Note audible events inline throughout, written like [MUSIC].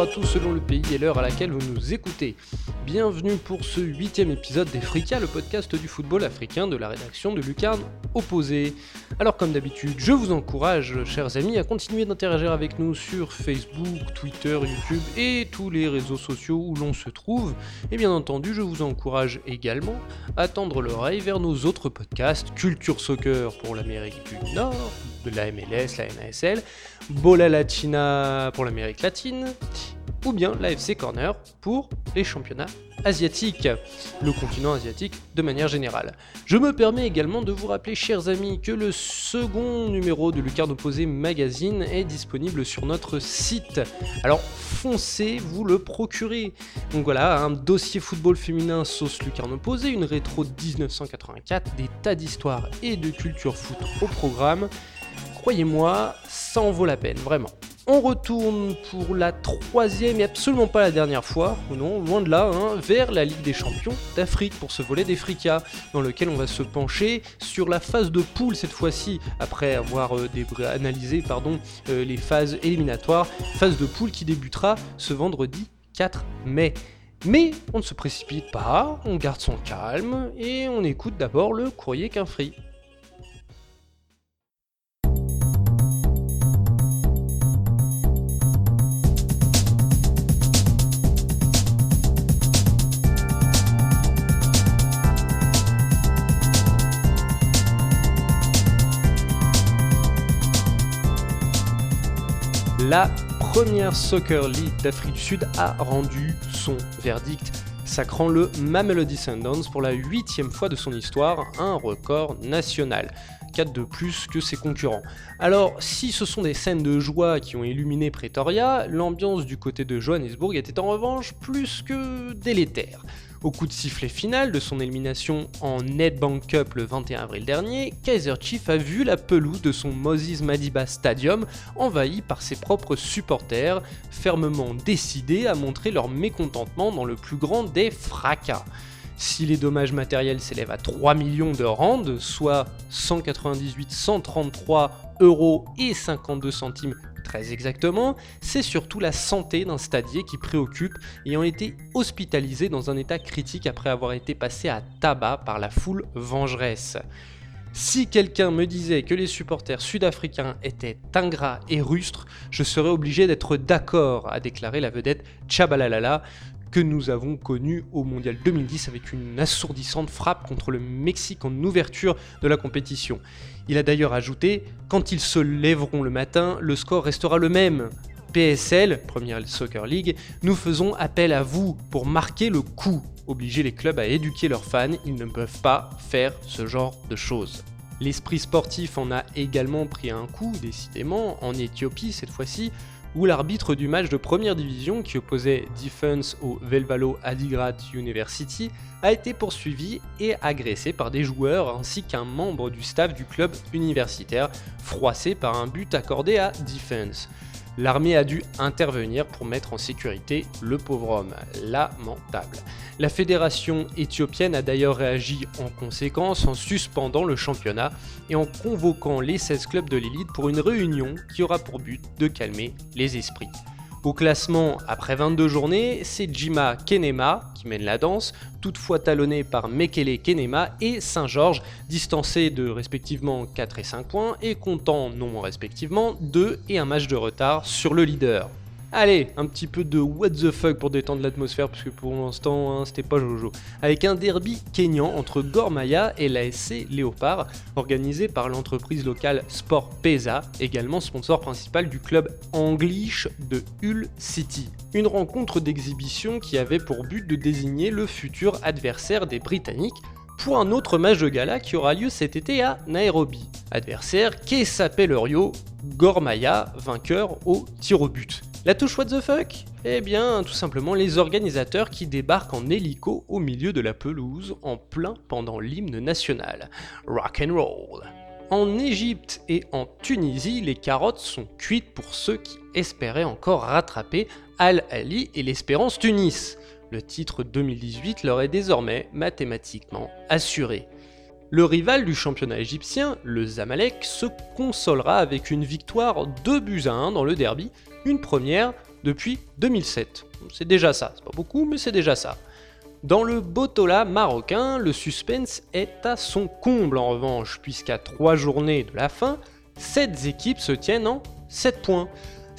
à tous selon le pays et l'heure à laquelle vous nous écoutez. Bienvenue pour ce huitième épisode d'Efrica, le podcast du football africain de la rédaction de Lucarne Opposé. Alors comme d'habitude, je vous encourage, chers amis, à continuer d'interagir avec nous sur Facebook, Twitter, YouTube et tous les réseaux sociaux où l'on se trouve. Et bien entendu, je vous encourage également à tendre l'oreille vers nos autres podcasts, Culture Soccer pour l'Amérique du Nord, de la MLS, la NASL, Bola Latina pour l'Amérique latine, ou bien l'AFC Corner pour les championnats asiatiques, le continent asiatique de manière générale. Je me permets également de vous rappeler, chers amis, que le second numéro de Lucarne Opposé Magazine est disponible sur notre site. Alors foncez, vous le procurez. Donc voilà, un dossier football féminin sauce Lucarne Opposé, une rétro 1984, des tas d'histoires et de culture foot au programme. Croyez-moi, ça en vaut la peine, vraiment. On retourne pour la troisième et absolument pas la dernière fois, ou non, loin de là, hein, vers la Ligue des Champions d'Afrique pour ce volet d'Efrica, dans lequel on va se pencher sur la phase de poule cette fois-ci, après avoir euh, analysé euh, les phases éliminatoires, phase de poule qui débutera ce vendredi 4 mai. Mais on ne se précipite pas, on garde son calme et on écoute d'abord le courrier qu'un. La première Soccer League d'Afrique du Sud a rendu son verdict, sacrant le Mamelody Sundowns pour la huitième fois de son histoire, un record national. 4 de plus que ses concurrents. Alors, si ce sont des scènes de joie qui ont illuminé Pretoria, l'ambiance du côté de Johannesburg était en revanche plus que délétère. Au coup de sifflet final de son élimination en Nedbank Cup le 21 avril dernier, Kaiser Chief a vu la pelouse de son Moses Madiba Stadium envahie par ses propres supporters, fermement décidés à montrer leur mécontentement dans le plus grand des fracas. Si les dommages matériels s'élèvent à 3 millions de rand, soit 198 133 euros et 52 centimes très exactement, c'est surtout la santé d'un stadier qui préoccupe, ayant été hospitalisé dans un état critique après avoir été passé à tabac par la foule vengeresse. Si quelqu'un me disait que les supporters sud-africains étaient ingrats et rustres, je serais obligé d'être d'accord, a déclaré la vedette Chabalalala, que nous avons connu au Mondial 2010 avec une assourdissante frappe contre le Mexique en ouverture de la compétition. Il a d'ailleurs ajouté Quand ils se lèveront le matin, le score restera le même. PSL, Première Soccer League, nous faisons appel à vous pour marquer le coup. Obliger les clubs à éduquer leurs fans, ils ne peuvent pas faire ce genre de choses. L'esprit sportif en a également pris un coup, décidément, en Éthiopie cette fois-ci, où l'arbitre du match de première division qui opposait Defense au Velvalo Adigrat University a été poursuivi et agressé par des joueurs ainsi qu'un membre du staff du club universitaire, froissé par un but accordé à Defense. L'armée a dû intervenir pour mettre en sécurité le pauvre homme. Lamentable. La fédération éthiopienne a d'ailleurs réagi en conséquence en suspendant le championnat et en convoquant les 16 clubs de l'élite pour une réunion qui aura pour but de calmer les esprits. Au classement, après 22 journées, c'est Jima Kenema qui mène la danse, toutefois talonné par Mekele Kenema et Saint-Georges, distancés de respectivement 4 et 5 points et comptant non respectivement 2 et un match de retard sur le leader. Allez, un petit peu de what the fuck pour détendre l'atmosphère, parce que pour l'instant, hein, c'était pas Jojo. Avec un derby kényan entre Gormaya et l'ASC Léopard, organisé par l'entreprise locale Sport Pesa, également sponsor principal du club English de Hull City. Une rencontre d'exhibition qui avait pour but de désigner le futur adversaire des Britanniques, pour un autre match de gala qui aura lieu cet été à Nairobi. Adversaire Kesa Pellerio, Gormaya, vainqueur au tir au but. La touche what the fuck? Eh bien, tout simplement les organisateurs qui débarquent en hélico au milieu de la pelouse en plein pendant l'hymne national. Rock and roll. En Égypte et en Tunisie, les carottes sont cuites pour ceux qui espéraient encore rattraper Al-Ali et l'Espérance Tunis. Le titre 2018 leur est désormais mathématiquement assuré. Le rival du championnat égyptien, le Zamalek, se consolera avec une victoire 2 buts à 1 dans le derby une première depuis 2007. C'est déjà ça, c'est pas beaucoup, mais c'est déjà ça. Dans le Botola marocain, le suspense est à son comble en revanche, puisqu'à trois journées de la fin, 7 équipes se tiennent en 7 points.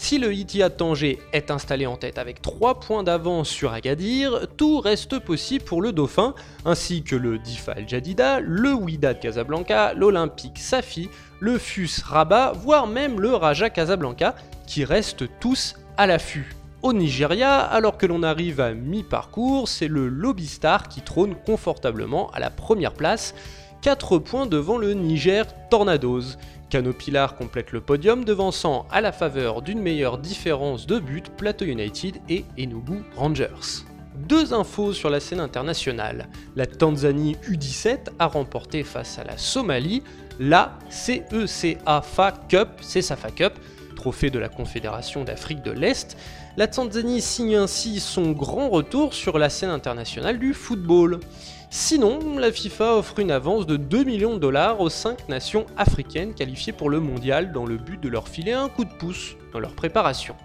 Si le Ittihad Tanger est installé en tête avec 3 points d'avance sur Agadir, tout reste possible pour le Dauphin, ainsi que le Difa El Jadida, le Wydad Casablanca, l'Olympique Safi, le FUS Rabat, voire même le Raja Casablanca, qui restent tous à l'affût. Au Nigeria, alors que l'on arrive à mi-parcours, c'est le Lobby Star qui trône confortablement à la première place, 4 points devant le Niger Tornadoes. Canopilar complète le podium, devançant à la faveur d'une meilleure différence de but Plateau United et Enugu Rangers. Deux infos sur la scène internationale. La Tanzanie U17 a remporté face à la Somalie la CECAFA Cup, c'est Safa Cup, trophée de la Confédération d'Afrique de l'Est. La Tanzanie signe ainsi son grand retour sur la scène internationale du football. Sinon, la FIFA offre une avance de 2 millions de dollars aux 5 nations africaines qualifiées pour le mondial dans le but de leur filer un coup de pouce dans leur préparation.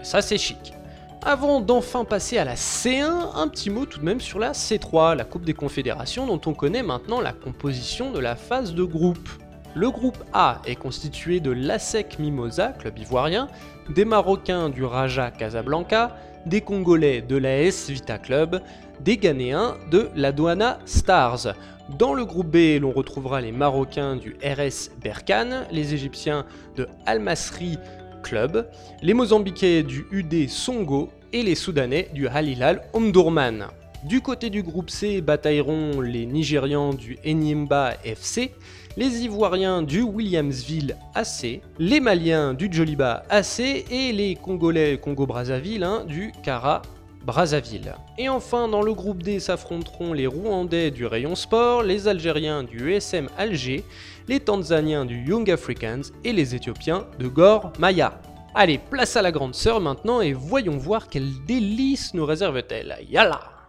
Et ça c'est chic. Avant d'enfin passer à la C1, un petit mot tout de même sur la C3, la Coupe des Confédérations dont on connaît maintenant la composition de la phase de groupe. Le groupe A est constitué de l'ASEC Mimosa, club ivoirien, des Marocains du Raja Casablanca, des Congolais de l'AS Vita Club, des Ghanéens de la Douana Stars. Dans le groupe B, l'on retrouvera les Marocains du RS Berkane, les Égyptiens de Al Masri Club, les Mozambiquais du UD Songo et les Soudanais du Halilal Omdurman. Du côté du groupe C batailleront les Nigérians du Enyimba FC, les Ivoiriens du Williamsville AC, les Maliens du Joliba AC et les Congolais Congo-Brazzaville hein, du Kara Brazzaville. Et enfin, dans le groupe D s'affronteront les Rwandais du Rayon Sport, les Algériens du USM Alger, les Tanzaniens du Young Africans et les Éthiopiens de Gor Maya. Allez, place à la grande sœur maintenant et voyons voir quel délice nous réserve-t-elle. Yalla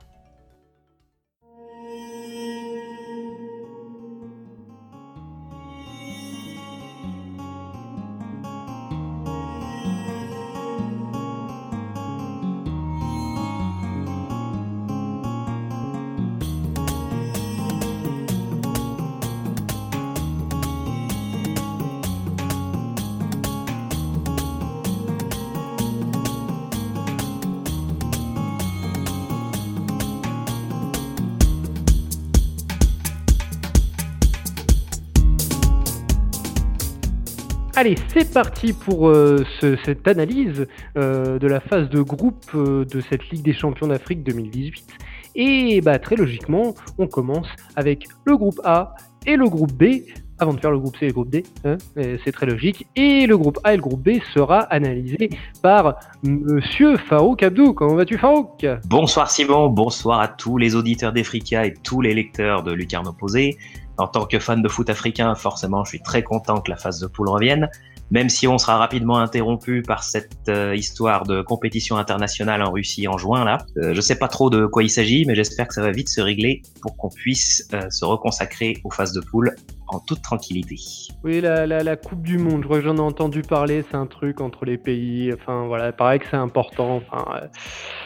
Allez, c'est parti pour euh, cette analyse euh, de la phase de groupe euh, de cette Ligue des Champions d'Afrique 2018. Et bah, très logiquement, on commence avec le groupe A et le groupe B, avant de faire le groupe C et le groupe D, hein, c'est très logique. Et le groupe A et le groupe B sera analysé par Monsieur Farouk Abdou. Comment vas-tu Farouk? Bonsoir Simon, bonsoir à tous les auditeurs d'Efrika et tous les lecteurs de Lucarne Opposé en tant que fan de foot africain, forcément, je suis très content que la phase de poule revienne, même si on sera rapidement interrompu par cette euh, histoire de compétition internationale en Russie en juin là. Euh, je sais pas trop de quoi il s'agit, mais j'espère que ça va vite se régler pour qu'on puisse euh, se reconsacrer aux phases de poule en toute tranquillité. Oui, la, la, Coupe du Monde, je crois que j'en ai entendu parler, c'est un truc entre les pays, enfin voilà, pareil que c'est important. Enfin,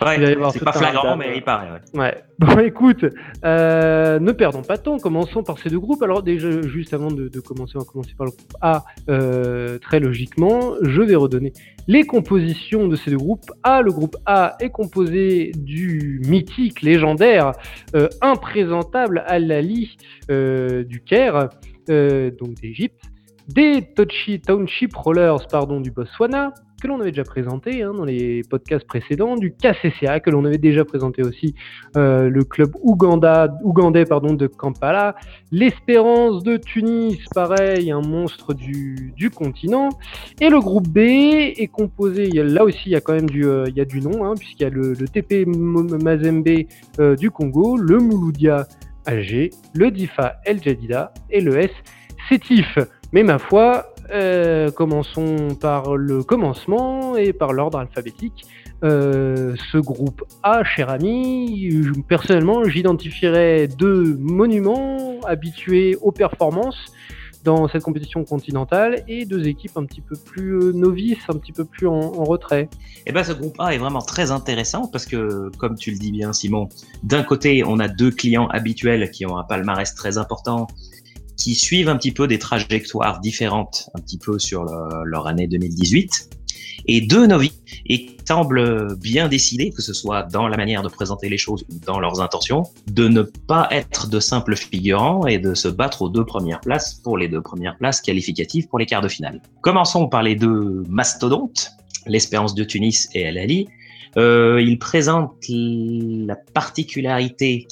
ouais, c'est pas flagrant, mais il paraît. Ouais. ouais. [LAUGHS] Bon, écoute, euh, ne perdons pas de temps, commençons par ces deux groupes. Alors déjà, juste avant de, commencer, on va commencer par le groupe A, euh, très logiquement, je vais redonner les compositions de ces deux groupes. A, le groupe A est composé du mythique, légendaire, euh, imprésentable Al-Ali du Caire, euh, donc d'Égypte, des Tochi Township Rollers pardon, du Botswana, que l'on avait déjà présenté hein, dans les podcasts précédents, du KCCA, que l'on avait déjà présenté aussi, euh, le club Ouganda, ougandais pardon, de Kampala, l'Espérance de Tunis, pareil, un monstre du, du, continent, et le groupe B est composé, là aussi il y a quand même du, euh, y a du nom, hein, puisqu'il y a le, TP Mazembe du Congo, le Mouloudia Alger, le DIFA El Jadida et le S Sétif. Mais ma foi, euh, commençons par le commencement et par l'ordre alphabétique. Euh, ce groupe A, cher ami, personnellement, j'identifierais deux monuments habitués aux performances dans cette compétition continentale et deux équipes un petit peu plus novices, un petit peu plus en, retrait. Et eh ben ce groupe A est vraiment très intéressant parce que, comme tu le dis bien Simon, d'un côté on a deux clients habituels qui ont un palmarès très important qui suivent un petit peu des trajectoires différentes un petit peu sur leur année 2018 et deux novices et semblent bien décidés, que ce soit dans la manière de présenter les choses ou dans leurs intentions, de ne pas être de simples figurants et de se battre aux deux premières places pour les deux premières places qualificatives pour les quarts de finale. Commençons par les deux mastodontes, l'Espérance de Tunis et El Ali. Euh, ils présentent la particularité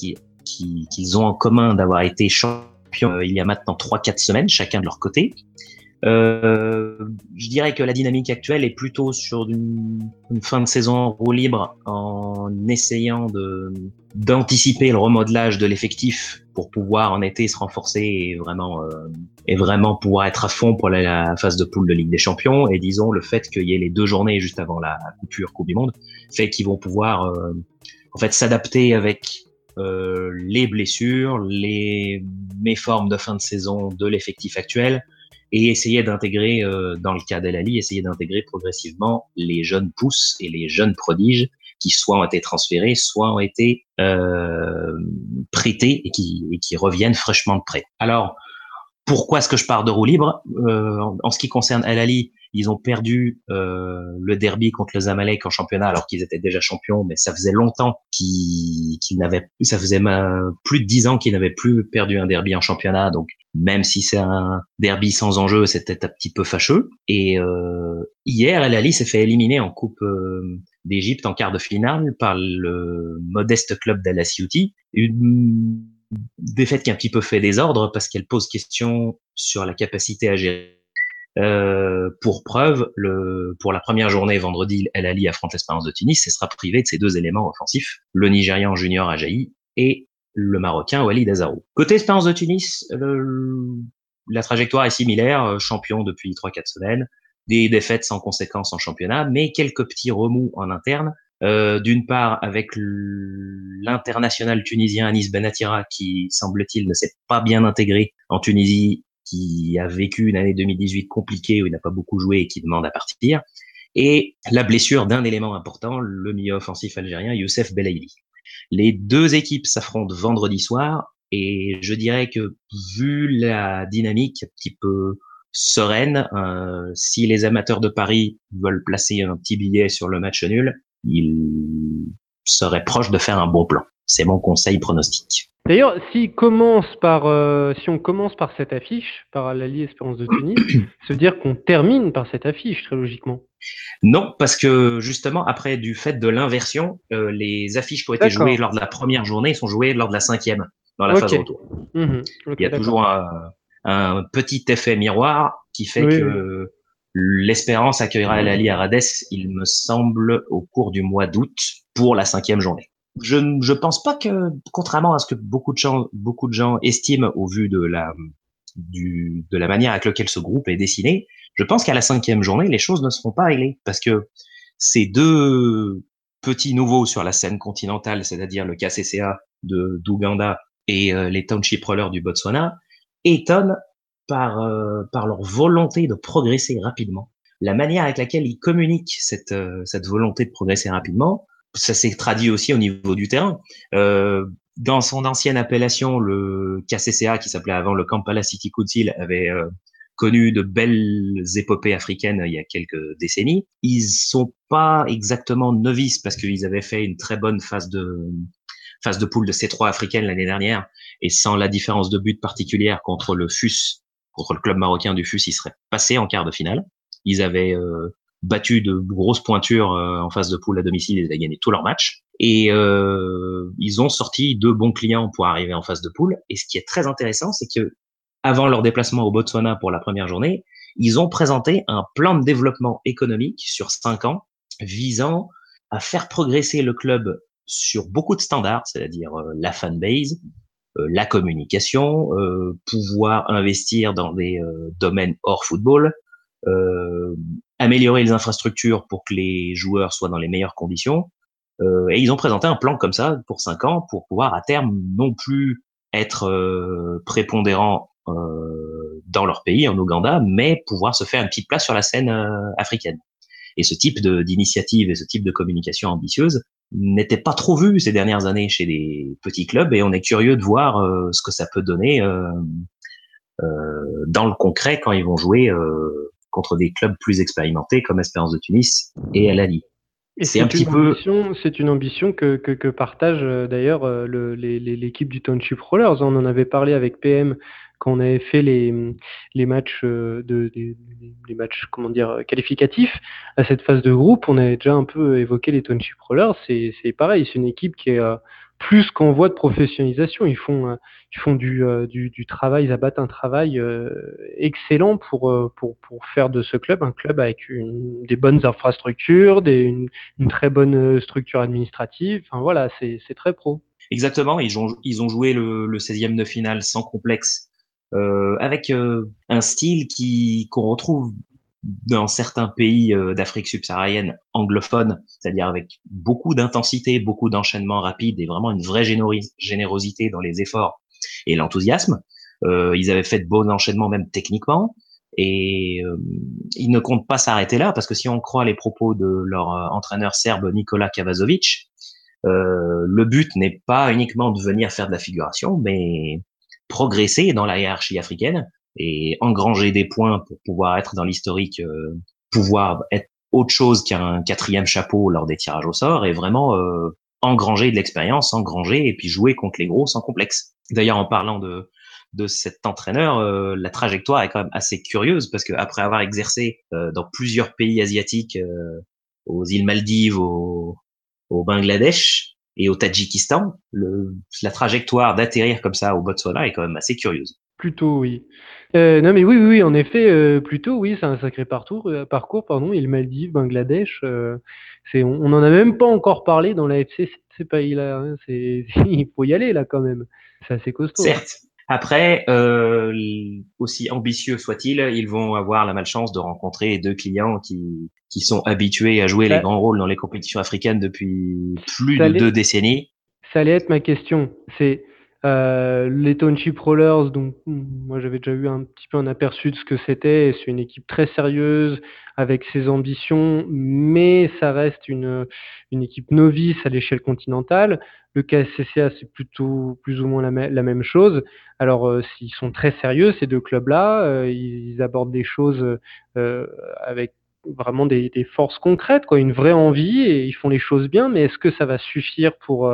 qu'ils ont en commun d'avoir été champions euh, il y a maintenant 3-4 semaines, chacun de leur côté. Euh, je dirais que la dynamique actuelle est plutôt sur une, fin de saison en roue libre en essayant de d'anticiper le remodelage de l'effectif pour pouvoir en été se renforcer et vraiment euh, et vraiment pouvoir être à fond pour la, phase de poule de Ligue des Champions et disons le fait qu'il y ait les deux journées juste avant la coupure Coupe du Monde fait qu'ils vont pouvoir en fait s'adapter avec euh, les blessures, les méformes de fin de saison de l'effectif actuel et essayer d'intégrer, euh, dans le cas d'Elali, essayer d'intégrer progressivement les jeunes pousses et les jeunes prodiges qui soit ont été transférés, soit ont été euh, prêtés et qui, reviennent fraîchement de prêt. Alors, pourquoi est-ce que je pars de roue libre? En, ce qui concerne El Ali, ils ont perdu euh, le derby contre le Zamalek en championnat alors qu'ils étaient déjà champions, mais ça faisait longtemps qu'ils n'avaient, ça faisait plus de dix ans qu'ils n'avaient plus perdu un derby en championnat. Donc même si c'est un derby sans enjeu, c'était un petit peu fâcheux. Et euh, hier, El Ali s'est fait éliminer en Coupe euh, d'Égypte en quart de finale par le modeste club d'Al Une défaite qui a un petit peu fait désordre parce qu'elle pose question sur la capacité à gérer. Euh, pour preuve, le, pour la première journée vendredi, El Ali affronte l'Espérance de Tunis et sera privé de ses deux éléments offensifs, le Nigérian Junior Ajayi et le Marocain Walid Azarou. Côté Espérance de Tunis, la trajectoire est similaire, euh, champion depuis 3-4 semaines, des défaites sans conséquence en championnat, mais quelques petits remous en interne euh, d'une part avec l'international tunisien Anis Benatira qui semble-t-il ne s'est pas bien intégré en Tunisie, qui a vécu une année 2018 compliquée où il n'a pas beaucoup joué et qui demande à partir, et la blessure d'un élément important, le milieu offensif algérien Youssef Belaïli. Les deux équipes s'affrontent vendredi soir et je dirais que vu la dynamique un petit peu sereine, euh, si les amateurs de Paris veulent placer un petit billet sur le match nul, il serait proche de faire un bon plan. C'est mon conseil pronostique. D'ailleurs, si, commence par, euh, si on commence par cette affiche, par l'Allié Espérance de Tunis, [CLEARS THROAT] veut dire qu'on termine par cette affiche, très logiquement. Non, parce que justement, après, du fait de l'inversion, euh, les affiches qui ont été jouées lors de la première journée sont jouées lors de la cinquième, dans la phase retour. Mhm. Il y a toujours un, petit effet miroir qui fait que L'Espérance accueillera l'Ali à Rades, il me semble, au cours du mois d'août pour la cinquième journée. Je ne pense pas que, contrairement à ce que beaucoup de gens, beaucoup de gens estiment au vu de la, du, de la manière avec laquelle ce groupe est dessiné, je pense qu'à la cinquième journée, les choses ne seront pas réglées parce que ces deux petits nouveaux sur la scène continentale, c'est-à-dire le KCCA de d'Ouganda et euh, les Township Rollers du Botswana, étonnent par, euh, par leur volonté de progresser rapidement. La manière avec laquelle ils communiquent cette, euh, cette volonté de progresser rapidement, ça s'est traduit aussi au niveau du terrain. Euh, dans son ancienne appellation, le KCCA, qui s'appelait avant le Kampala City Council, avait euh, connu de belles épopées africaines il y a quelques décennies. Ils sont pas exactement novices parce qu'ils avaient fait une très bonne phase de phase de poule de C3 africaine l'année dernière et sans la différence de but particulière contre le FUS contre le club marocain du FUS, ils seraient passés en quart de finale. Ils avaient euh, battu de grosses pointures euh, en phase de poule à domicile, ils avaient gagné tous leurs matchs. Et euh, ils ont sorti deux bons clients pour arriver en phase de poule. Et ce qui est très intéressant, c'est que avant leur déplacement au Botswana pour la première journée, ils ont présenté un plan de développement économique sur cinq ans visant à faire progresser le club sur beaucoup de standards, c'est-à-dire la fanbase, euh, la communication, euh, pouvoir investir dans des euh, domaines hors football, améliorer les infrastructures pour que les joueurs soient dans les meilleures conditions. et ils ont présenté un plan comme ça pour cinq ans pour pouvoir à terme non plus être prépondérant dans leur pays, en Ouganda, mais pouvoir se faire une petite place sur la scène africaine. Et ce type d'initiative et ce type de communication ambitieuse n'était pas trop vu ces dernières années chez les petits clubs, et on est curieux de voir ce que ça peut donner dans le concret quand ils vont jouer contre des clubs plus expérimentés comme Espérance de Tunis et Al Ahly. C'est un petit peu. C'est une ambition que, que, que partage euh, d'ailleurs euh, l'équipe du Township Rollers. On en avait parlé avec PM quand on avait fait les, les matchs euh, de les, matchs comment dire qualificatifs à cette phase de groupe. On avait déjà un peu évoqué les Township Rollers. C'est pareil, c'est une équipe qui est plus qu'en voie de professionnalisation. Ils font, euh, euh, du, travail, ils abattent un travail euh, excellent pour, pour, pour faire de ce club un club avec des bonnes infrastructures, une, très bonne structure administrative. Enfin voilà, c'est très pro. Exactement, ils ont, ils ont joué le, le 16e de finale sans complexe, avec un style qui qu'on retrouve dans certains pays euh, d'Afrique subsaharienne anglophone, c'est-à-dire avec beaucoup d'intensité, beaucoup d'enchaînements rapides et vraiment une vraie générosité dans les efforts et l'enthousiasme. Euh, ils avaient fait de beaux enchaînements même techniquement et euh, ils ne comptent pas s'arrêter là parce que si on croit les propos de leur euh, entraîneur serbe Nikola Kavazovic, le but n'est pas uniquement de venir faire de la figuration, mais progresser dans la hiérarchie africaine et engranger des points pour pouvoir être dans l'historique, euh, pouvoir être autre chose qu'un quatrième chapeau lors des tirages au sort et vraiment euh, engranger de l'expérience, engranger et puis jouer contre les gros sans complexe. D'ailleurs, en parlant de, de cet entraîneur, euh, la trajectoire est quand même assez curieuse parce que après avoir exercé dans plusieurs pays asiatiques, aux îles Maldives, au, au Bangladesh et au Tadjikistan, le, la trajectoire d'atterrir comme ça au Botswana est quand même assez curieuse. Plutôt oui. Euh, non, mais oui, oui, en effet, euh, plutôt, oui, c'est un sacré parcours, euh, parcours, pardon. Il Maldives, Bangladesh, euh, c'est, on n'en a même pas encore parlé dans la FC, ces pays-là. Hein, c'est, [LAUGHS] il faut y aller là quand même. C'est assez costaud. Certes. Après, aussi ambitieux soit-il, ils vont avoir la malchance de rencontrer deux clients qui, qui sont habitués à jouer les grands rôles dans les compétitions africaines depuis plus de deux décennies. Ça allait être ma question. C'est euh, les Township Rollers, donc moi j'avais déjà eu un petit peu un aperçu de ce que c'était. C'est une équipe très sérieuse avec ses ambitions, mais ça reste une, une équipe novice à l'échelle continentale. Le KSCCA, c'est plutôt plus ou moins la, la même chose. Alors, euh, s'ils sont très sérieux, ces deux clubs-là, euh, ils, abordent des choses euh, avec vraiment des, des, forces concrètes, quoi, une vraie envie, et ils font les choses bien. Mais est-ce que ça va suffire pour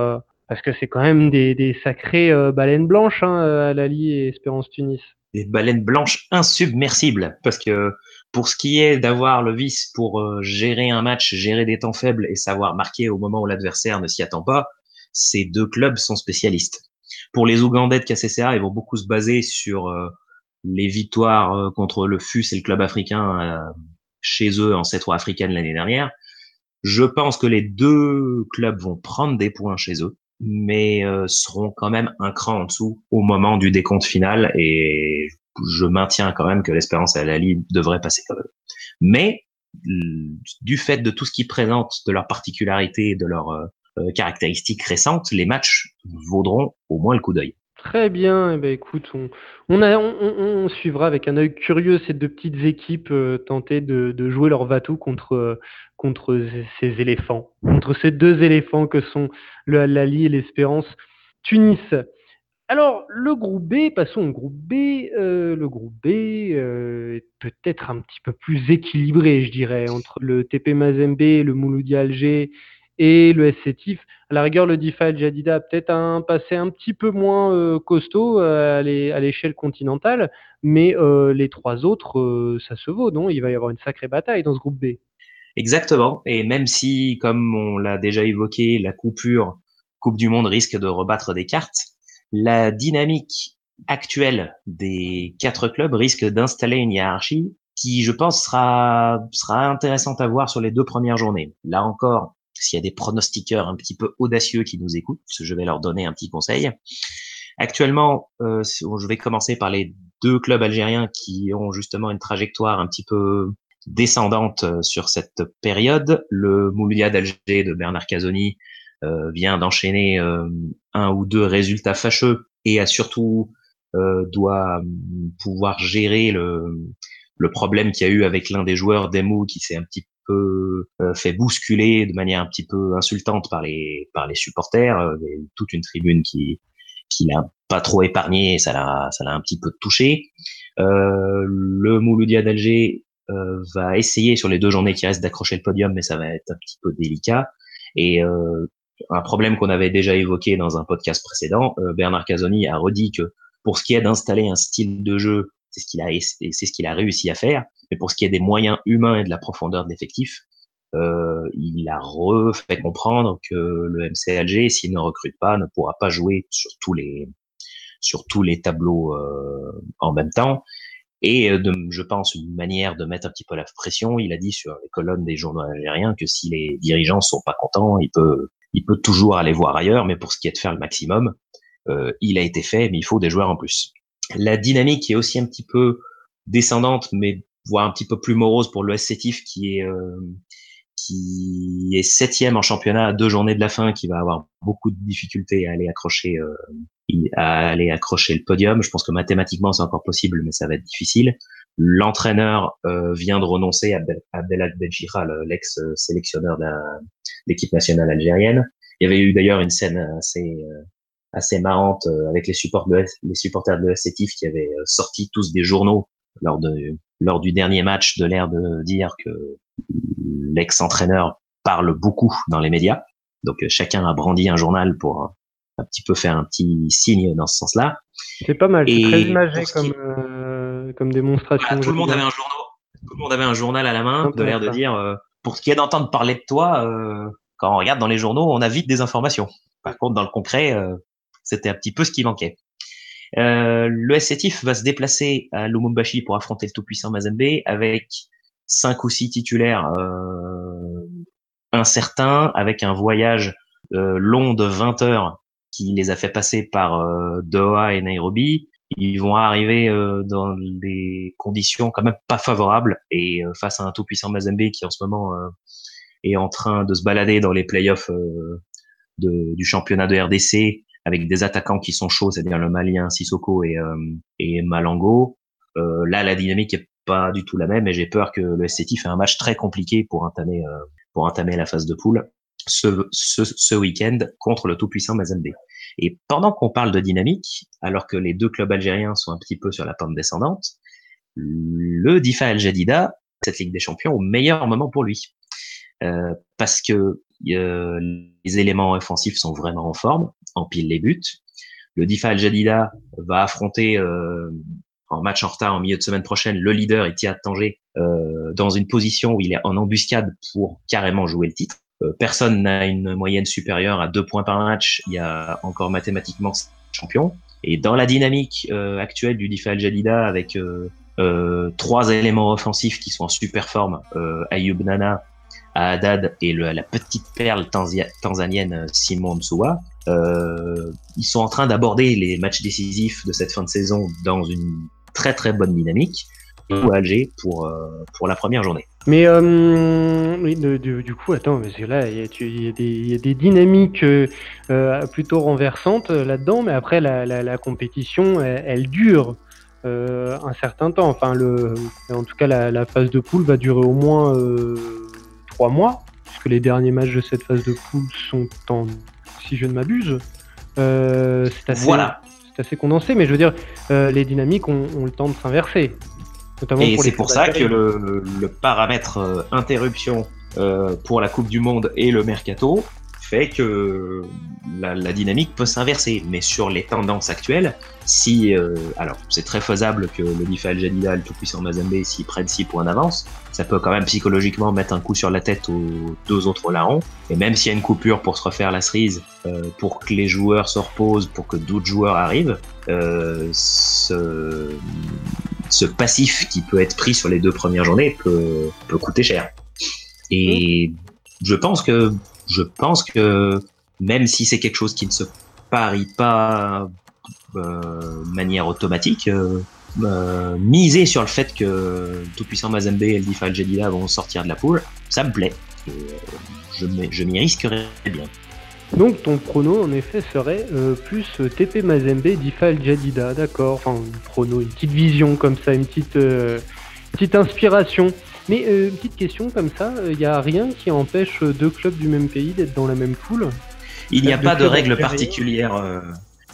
parce que c'est quand même des, des sacrées euh, baleines blanches hein, à Lali et Espérance Tunis. Des baleines blanches insubmersibles, parce que pour ce qui est d'avoir le vice pour euh, gérer un match, gérer des temps faibles et savoir marquer au moment où l'adversaire ne s'y attend pas, ces deux clubs sont spécialistes. Pour les Ougandais de KCCA, ils vont beaucoup se baser sur euh, les victoires contre le FUS et le club africain chez eux en 7 africaine l'année dernière. Je pense que les deux clubs vont prendre des points chez eux mais euh, seront quand même un cran en dessous au moment du décompte final et je maintiens quand même que l'espérance à la ligne devrait passer quand même. Mais du fait de tout ce qu'ils présentent, de leurs particularités, de leurs euh, euh, caractéristiques récentes, les matchs vaudront au moins le coup d'œil. Très bien. Eh ben, écoute, on, suivra avec un œil curieux ces deux petites équipes euh, tenter de, jouer leur vatou contre, contre ces éléphants, contre ces deux éléphants que sont le Al-Ali et l'Espérance Tunis. Alors, le groupe B, passons au groupe B. Euh, le groupe B euh, est peut-être un petit peu plus équilibré, je dirais, entre le TP Mazembe, le Mouloudi Alger et le SCTIF. À la rigueur, le DeFi Jadida a peut-être un passé un petit peu moins euh, costaud euh, à l'échelle continentale, mais euh, les trois autres, ça se vaut, non? Il va y avoir une sacrée bataille dans ce groupe B. Exactement. Et même si, comme on l'a déjà évoqué, la coupure Coupe du Monde risque de rebattre des cartes, la dynamique actuelle des quatre clubs risque d'installer une hiérarchie qui, je pense, sera, sera intéressante à voir sur les deux premières journées. Là encore, s'il y a des pronostiqueurs un petit peu audacieux qui nous écoutent, je vais leur donner un petit conseil. Actuellement, euh, je vais commencer par les deux clubs algériens qui ont justement une trajectoire un petit peu descendante euh, sur cette période. Le Moulia d'Alger de Bernard Casoni euh, vient d'enchaîner un ou deux résultats fâcheux et a surtout doit pouvoir gérer le, le problème qu'il y a eu avec l'un des joueurs d'Emu qui s'est un petit peu fait bousculer de manière un petit peu insultante par les par les supporters, toute une tribune qui qui l'a pas trop épargné, ça l'a ça l'a un petit peu touché. Euh, le Mouloudia d'Alger euh, va essayer sur les deux journées qui restent d'accrocher le podium, mais ça va être un petit peu délicat. Et euh, un problème qu'on avait déjà évoqué dans un podcast précédent, Bernard Casoni a redit que pour ce qui est d'installer un style de jeu, c'est ce qu'il a c'est ce qu'il a réussi à faire. Mais pour ce qui est des moyens humains et de la profondeur de l'effectif, euh, il a refait comprendre que le MC Alger, s'il ne recrute pas, ne pourra pas jouer sur tous les sur tous les tableaux euh, en même temps. Et euh, je pense une manière de mettre un petit peu la pression. Il a dit sur les colonnes des journaux algériens que si les dirigeants sont pas contents, il peut il peut toujours aller voir ailleurs. Mais pour ce qui est de faire le maximum, il a été fait, mais il faut des joueurs en plus. La dynamique est aussi un petit peu descendante, mais voire un petit peu plus morose pour le SCTIF qui est euh, qui est septième en championnat à deux journées de la fin, qui va avoir beaucoup de difficultés à aller accrocher, euh, à aller accrocher le podium. Je pense que mathématiquement c'est encore possible, mais ça va être difficile. L'entraîneur euh, vient de renoncer, à Abdelak Benchira, l'ex-sélectionneur de l'équipe nationale algérienne. Il y avait eu d'ailleurs une scène assez euh, assez marrante avec les, supporters de, les supporters de l'ESCTIF qui avaient sorti tous des journaux lors de lors du dernier match de l'air de dire que l'ex-entraîneur parle beaucoup dans les médias. Donc euh, chacun a brandi un journal pour euh, un petit peu faire un petit signe dans ce sens-là. C'est pas mal, c'est très imagé comme, euh, comme démonstration. tout le monde avait un journal, tout le monde avait un journal à la main, de l'air de dire pour ce qui est d'entendre parler de toi, quand on regarde dans les journaux, on a vite des informations. Par contre, dans le concret, c'était un petit peu ce qui manquait. le SCTIF va se déplacer à Lumumbashi pour affronter le tout-puissant Mazembe avec cinq ou six titulaires euh, incertains, avec un voyage euh, long de 20 heures qui les a fait passer par euh, Doha et Nairobi. Ils vont arriver euh, dans des conditions quand même pas favorables et face à un tout-puissant Mazembe qui en ce moment est en train de se balader dans les playoffs de, du championnat de RDC avec des attaquants qui sont chauds, c'est-à-dire le Malien Sissoko et, et Malango. Euh, là, la dynamique est pas du tout la même et j'ai peur que le SCT fait un match très compliqué pour entamer euh, pour entamer la phase de poule ce, ce, ce week-end contre le tout-puissant Mazembe. Et pendant qu'on parle de dynamique, alors que les deux clubs algériens sont un petit peu sur la pente descendante, le Difa Al Jadida, cette Ligue des Champions, au meilleur moment pour lui, euh, parce que euh, les éléments offensifs sont vraiment en forme, empilent les buts. Le Difa Al Jadida va affronter euh, en match en retard en milieu de semaine prochaine, le leader Etihad Tanger euh, dans une position où il est en embuscade pour carrément jouer le titre. Euh, personne n'a une moyenne supérieure à deux points par match. Il y a encore mathématiquement champion. Et dans la dynamique euh, actuelle du Difa Al Jadida avec euh, euh, trois éléments offensifs qui sont en super forme, Ayoub Nana, Haddad et le, la petite perle tanzanienne Simon Msuwa, ils sont en train d'aborder les matchs décisifs de cette fin de saison dans une très très bonne dynamique ou à Alger pour, euh, pour la première journée. Mais euh, oui, du, coup, attends, parce que là, il y, y, a des dynamiques euh, plutôt renversantes là-dedans, mais après, la, la, la compétition, elle, elle dure un certain temps. Enfin, le, en tout cas, la, la, phase de poule va durer au moins trois mois, puisque les derniers matchs de cette phase de poule sont en, si je ne m'abuse. c'est assez, voilà assez condensé, mais je veux dire, euh, les dynamiques ont, le temps de s'inverser. Et c'est pour ça que le, le paramètre euh, interruption euh, pour la Coupe du Monde et le mercato fait que la, dynamique peut s'inverser. Mais sur les tendances actuelles, si, euh, alors c'est très faisable que le Nifal Jadida, le tout-puissant Mazembe, s'y prennent 6 points d'avance, ça peut quand même psychologiquement mettre un coup sur la tête aux deux autres larrons. Et même s'il y a une coupure pour se refaire la cerise, euh, pour que les joueurs se reposent, pour que d'autres joueurs arrivent, euh, ce, passif qui peut être pris sur les deux premières journées peut coûter cher. Et je pense que je pense que même si c'est quelque chose qui ne se parie pas euh, manière automatique, euh, euh, miser sur le fait que tout puissant Mazembe et Eldifa Al vont sortir de la poule, ça me plaît. je m'y risquerais bien. Donc ton prono en effet serait plus TP Mazembe Difal Jadida, d'accord. Enfin, prono, une petite vision comme ça, une petite, petite inspiration. Mais une petite question comme ça, il n'y a rien qui empêche deux clubs du même pays d'être dans la même poule? Il n'y a pas de règle particulière.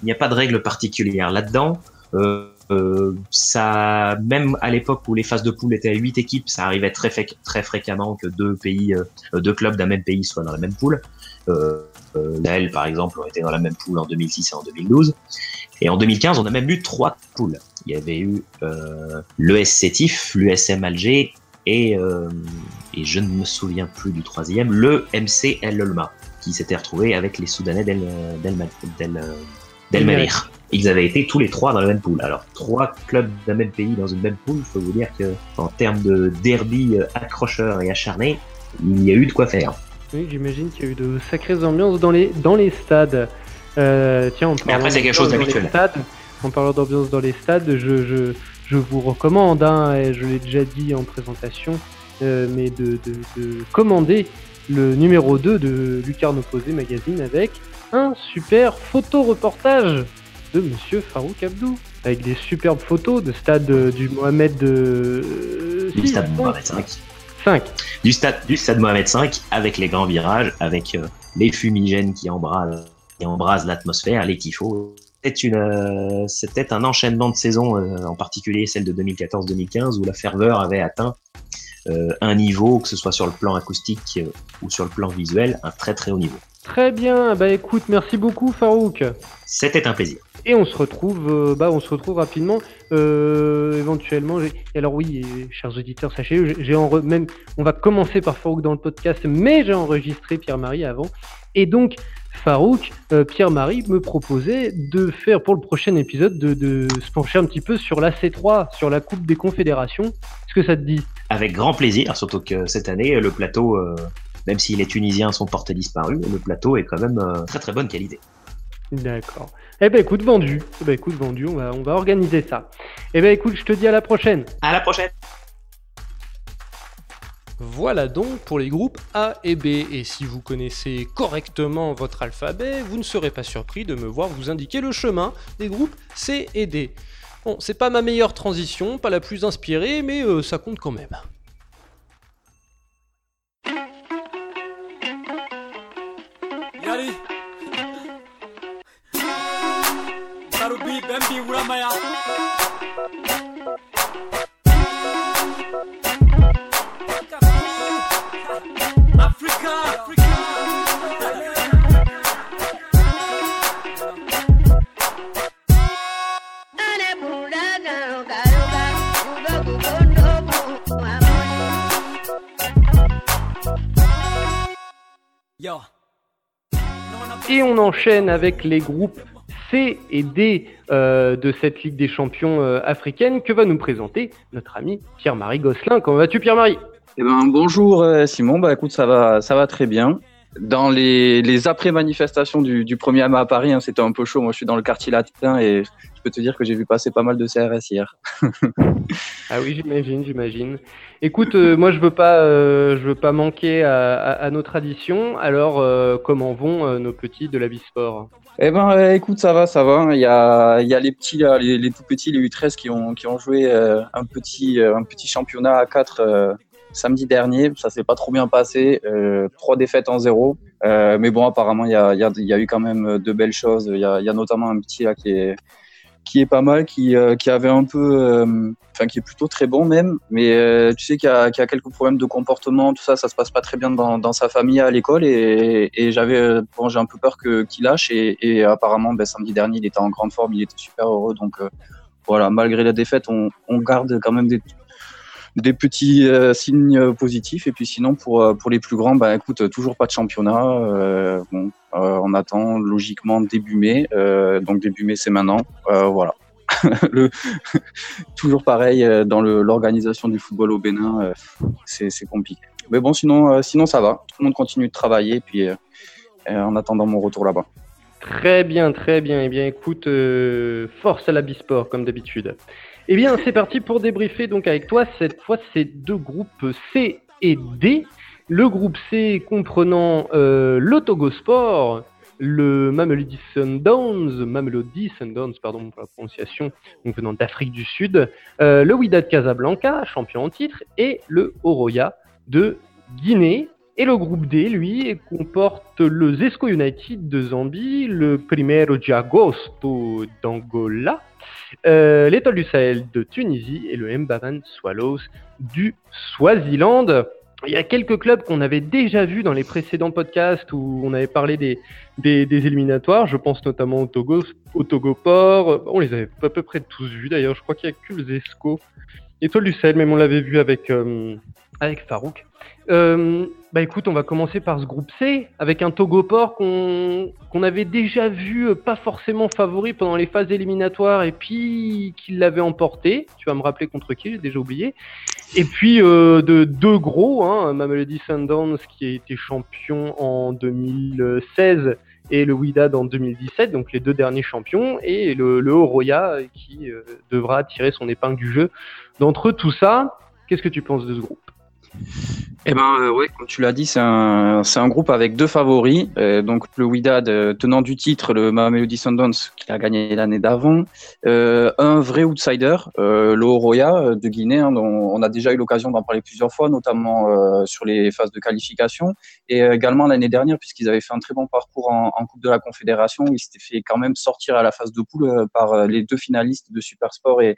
il n'y a pas de règle particulière là-dedans. Euh, euh, ça, même à l'époque où les phases de poule étaient à 8 équipes, ça arrivait très, très fréquemment que deux pays, euh, deux clubs d'un même pays soient dans la même poule. Euh, euh, par exemple, ont été dans la même poule en 2006 et en 2012. Et en 2015, on a même eu trois poules. Il y avait eu euh, l'ES Sétif, l'USM Alger et, euh, et je ne me souviens plus du troisième, le MC El Olma, qui s'était retrouvé avec les Soudanais d'El Del, Del, Del, ils avaient été tous les trois dans la même poule. Alors, trois clubs d'un même pays dans une même poule, il faut vous dire que en termes de derby euh, accrocheur et acharné, il y a eu de quoi faire. Oui, j'imagine qu'il y a eu de sacrées ambiances dans les, dans les stades. Euh, tiens, en après, c'est quelque chose d'habituel. En parlant d'ambiance dans les stades, je, je, je vous recommande, hein, et je l'ai déjà dit en présentation, euh, mais de, de, de, commander le numéro 2 de Lucarne Opposé Magazine avec un super photo-reportage de Monsieur Farouk Abdou, avec des superbes photos de stade euh, du Mohamed de... Euh, du stade Mohamed 5. 5. Du stade, du stade Mohamed 5 avec les grands virages, avec euh, les fumigènes qui embrasent, qui embrasent l'atmosphère, les tifos. C'était un enchaînement de saisons, en particulier celle de 2014-2015, où la ferveur avait atteint un niveau, que ce soit sur le plan acoustique ou sur le plan visuel, un très très haut niveau. Très bien, bah écoute, merci beaucoup Farouk. C'était un plaisir. Et on se retrouve, euh, bah on se retrouve rapidement, euh, éventuellement. Alors oui, chers auditeurs, sachez, j'ai même, on va commencer par Farouk dans le podcast, mais j'ai enregistré Pierre-Marie avant. Et donc Farouk, euh, Pierre-Marie me proposait de faire pour le prochain épisode de, se pencher un petit peu sur la C3, sur la Coupe des Confédérations. Est-ce que ça te dit? Avec grand plaisir, surtout que cette année, le plateau même si les Tunisiens sont portés disparus, le plateau est quand même euh, très très bonne qualité. D'accord. Eh ben écoute, vendu. Eh ben écoute, vendu, on va, on va organiser ça. Eh ben écoute, je te dis à la prochaine. À la prochaine. Voilà donc pour les groupes A et B, et si vous connaissez correctement votre alphabet, vous ne serez pas surpris de me voir vous indiquer le chemin des groupes C et D. Bon, c'est pas ma meilleure transition, pas la plus inspirée, mais euh, ça compte quand même. Et on enchaîne avec les groupes C et D euh, de cette Ligue des Champions euh, africaine que va nous présenter notre ami Pierre-Marie Gosselin. Comment vas-tu Pierre-Marie? Eh ben, Bonjour euh, Simon, bah, écoute ça va, ça va très bien. Dans les, les après-manifestations du, du 1er mai à Paris, hein, c'était un peu chaud. Moi, je suis dans le quartier latin et je peux te dire que j'ai vu passer pas mal de CRS hier. [LAUGHS] ah oui, j'imagine, j'imagine. Écoute, euh, moi je veux pas, euh, je veux pas manquer à, nos traditions. Alors, euh, comment vont nos petits de la Bisport? Eh ben, écoute, ça va, ça va. Il y a, il y a les petits, les, les, tout petits, les U13 qui ont, qui ont joué un petit, un petit championnat à 4 samedi dernier. Ça s'est pas trop bien passé. trois défaites en zéro. mais bon, apparemment, il y a, a, a, eu quand même de belles choses. Il y a, a, notamment un petit là qui est qui est pas mal, qui, euh, qui avait un peu, euh, enfin qui est plutôt très bon même, mais euh, tu sais qu'il y, a quelques problèmes de comportement, tout ça, ça se passe pas très bien dans, sa famille à l'école et, j'avais, bon, j'ai un peu peur que qu'il lâche et, apparemment, ben, samedi dernier, il était en grande forme, il était super heureux, donc voilà, malgré la défaite, on garde quand même des des petits signes positifs et puis sinon pour pour les plus grands bah écoute toujours pas de championnat euh, bon euh, on attend logiquement début mai. Euh, donc début mai, c'est maintenant. Euh, voilà. [LAUGHS] [LAUGHS] toujours pareil dans l'organisation du football au Bénin, c'est compliqué. Mais bon, sinon, sinon ça va. Tout le monde continue de travailler, puis en attendant mon retour là-bas. Très bien, très bien. Eh bien, écoute, force à la Bisport, comme d'habitude. Eh bien, c'est parti pour débriefer donc avec toi. Cette fois, c'est deux groupes C et D. Le groupe C comprenant euh, l'Autogosport, le Mamelody Sundowns, Mamelody Sundowns, pardon pour la prononciation, venant d'Afrique du Sud, euh, le Wydad Casablanca, champion en titre, et le Oroya de Guinée. Et le groupe D, lui, comporte le Zesco United de Zambie, le Primero de Agosto d'Angola, euh, l'Étoile du Sahel de Tunisie et le Mbavan Swallows du Swaziland. Il y a quelques clubs qu'on avait déjà vus dans les précédents podcasts où on avait parlé des, des, éliminatoires. Je pense notamment au Togo, au Togoport. On les avait à peu près tous vus d'ailleurs. Je crois qu'il n'y a que le Zesco. Étoile du Sahel, même on l'avait vu avec, euh, avec Farouk. Euh, bah écoute, on va commencer par ce groupe C, avec un Togoport qu'on qu'on avait déjà vu euh, pas forcément favori pendant les phases éliminatoires et puis qu'il l'avait emporté. Tu vas me rappeler contre qui, j'ai déjà oublié. Et puis euh, de deux gros, hein, Mamelody Sundowns qui a été champion en 2016 et le Wydad en 2017, donc les deux derniers champions, et le, le Oroya qui devra tirer son épingle du jeu. D'entre tout ça, qu'est-ce que tu penses de ce groupe? Eh ben euh, ouais, comme tu l'as dit, c'est un, groupe avec deux favoris. Euh, donc le Wydad, euh, tenant du titre, le Mamelody Sundowns, qui a gagné l'année d'avant. un vrai outsider, le Oroya de Guinée, hein, dont on a déjà eu l'occasion d'en parler plusieurs fois, notamment sur les phases de qualification. Et également l'année dernière, puisqu'ils avaient fait un très bon parcours en, en Coupe de la Confédération, ils s'étaient fait quand même sortir à la phase de poule par les deux finalistes de Supersport et,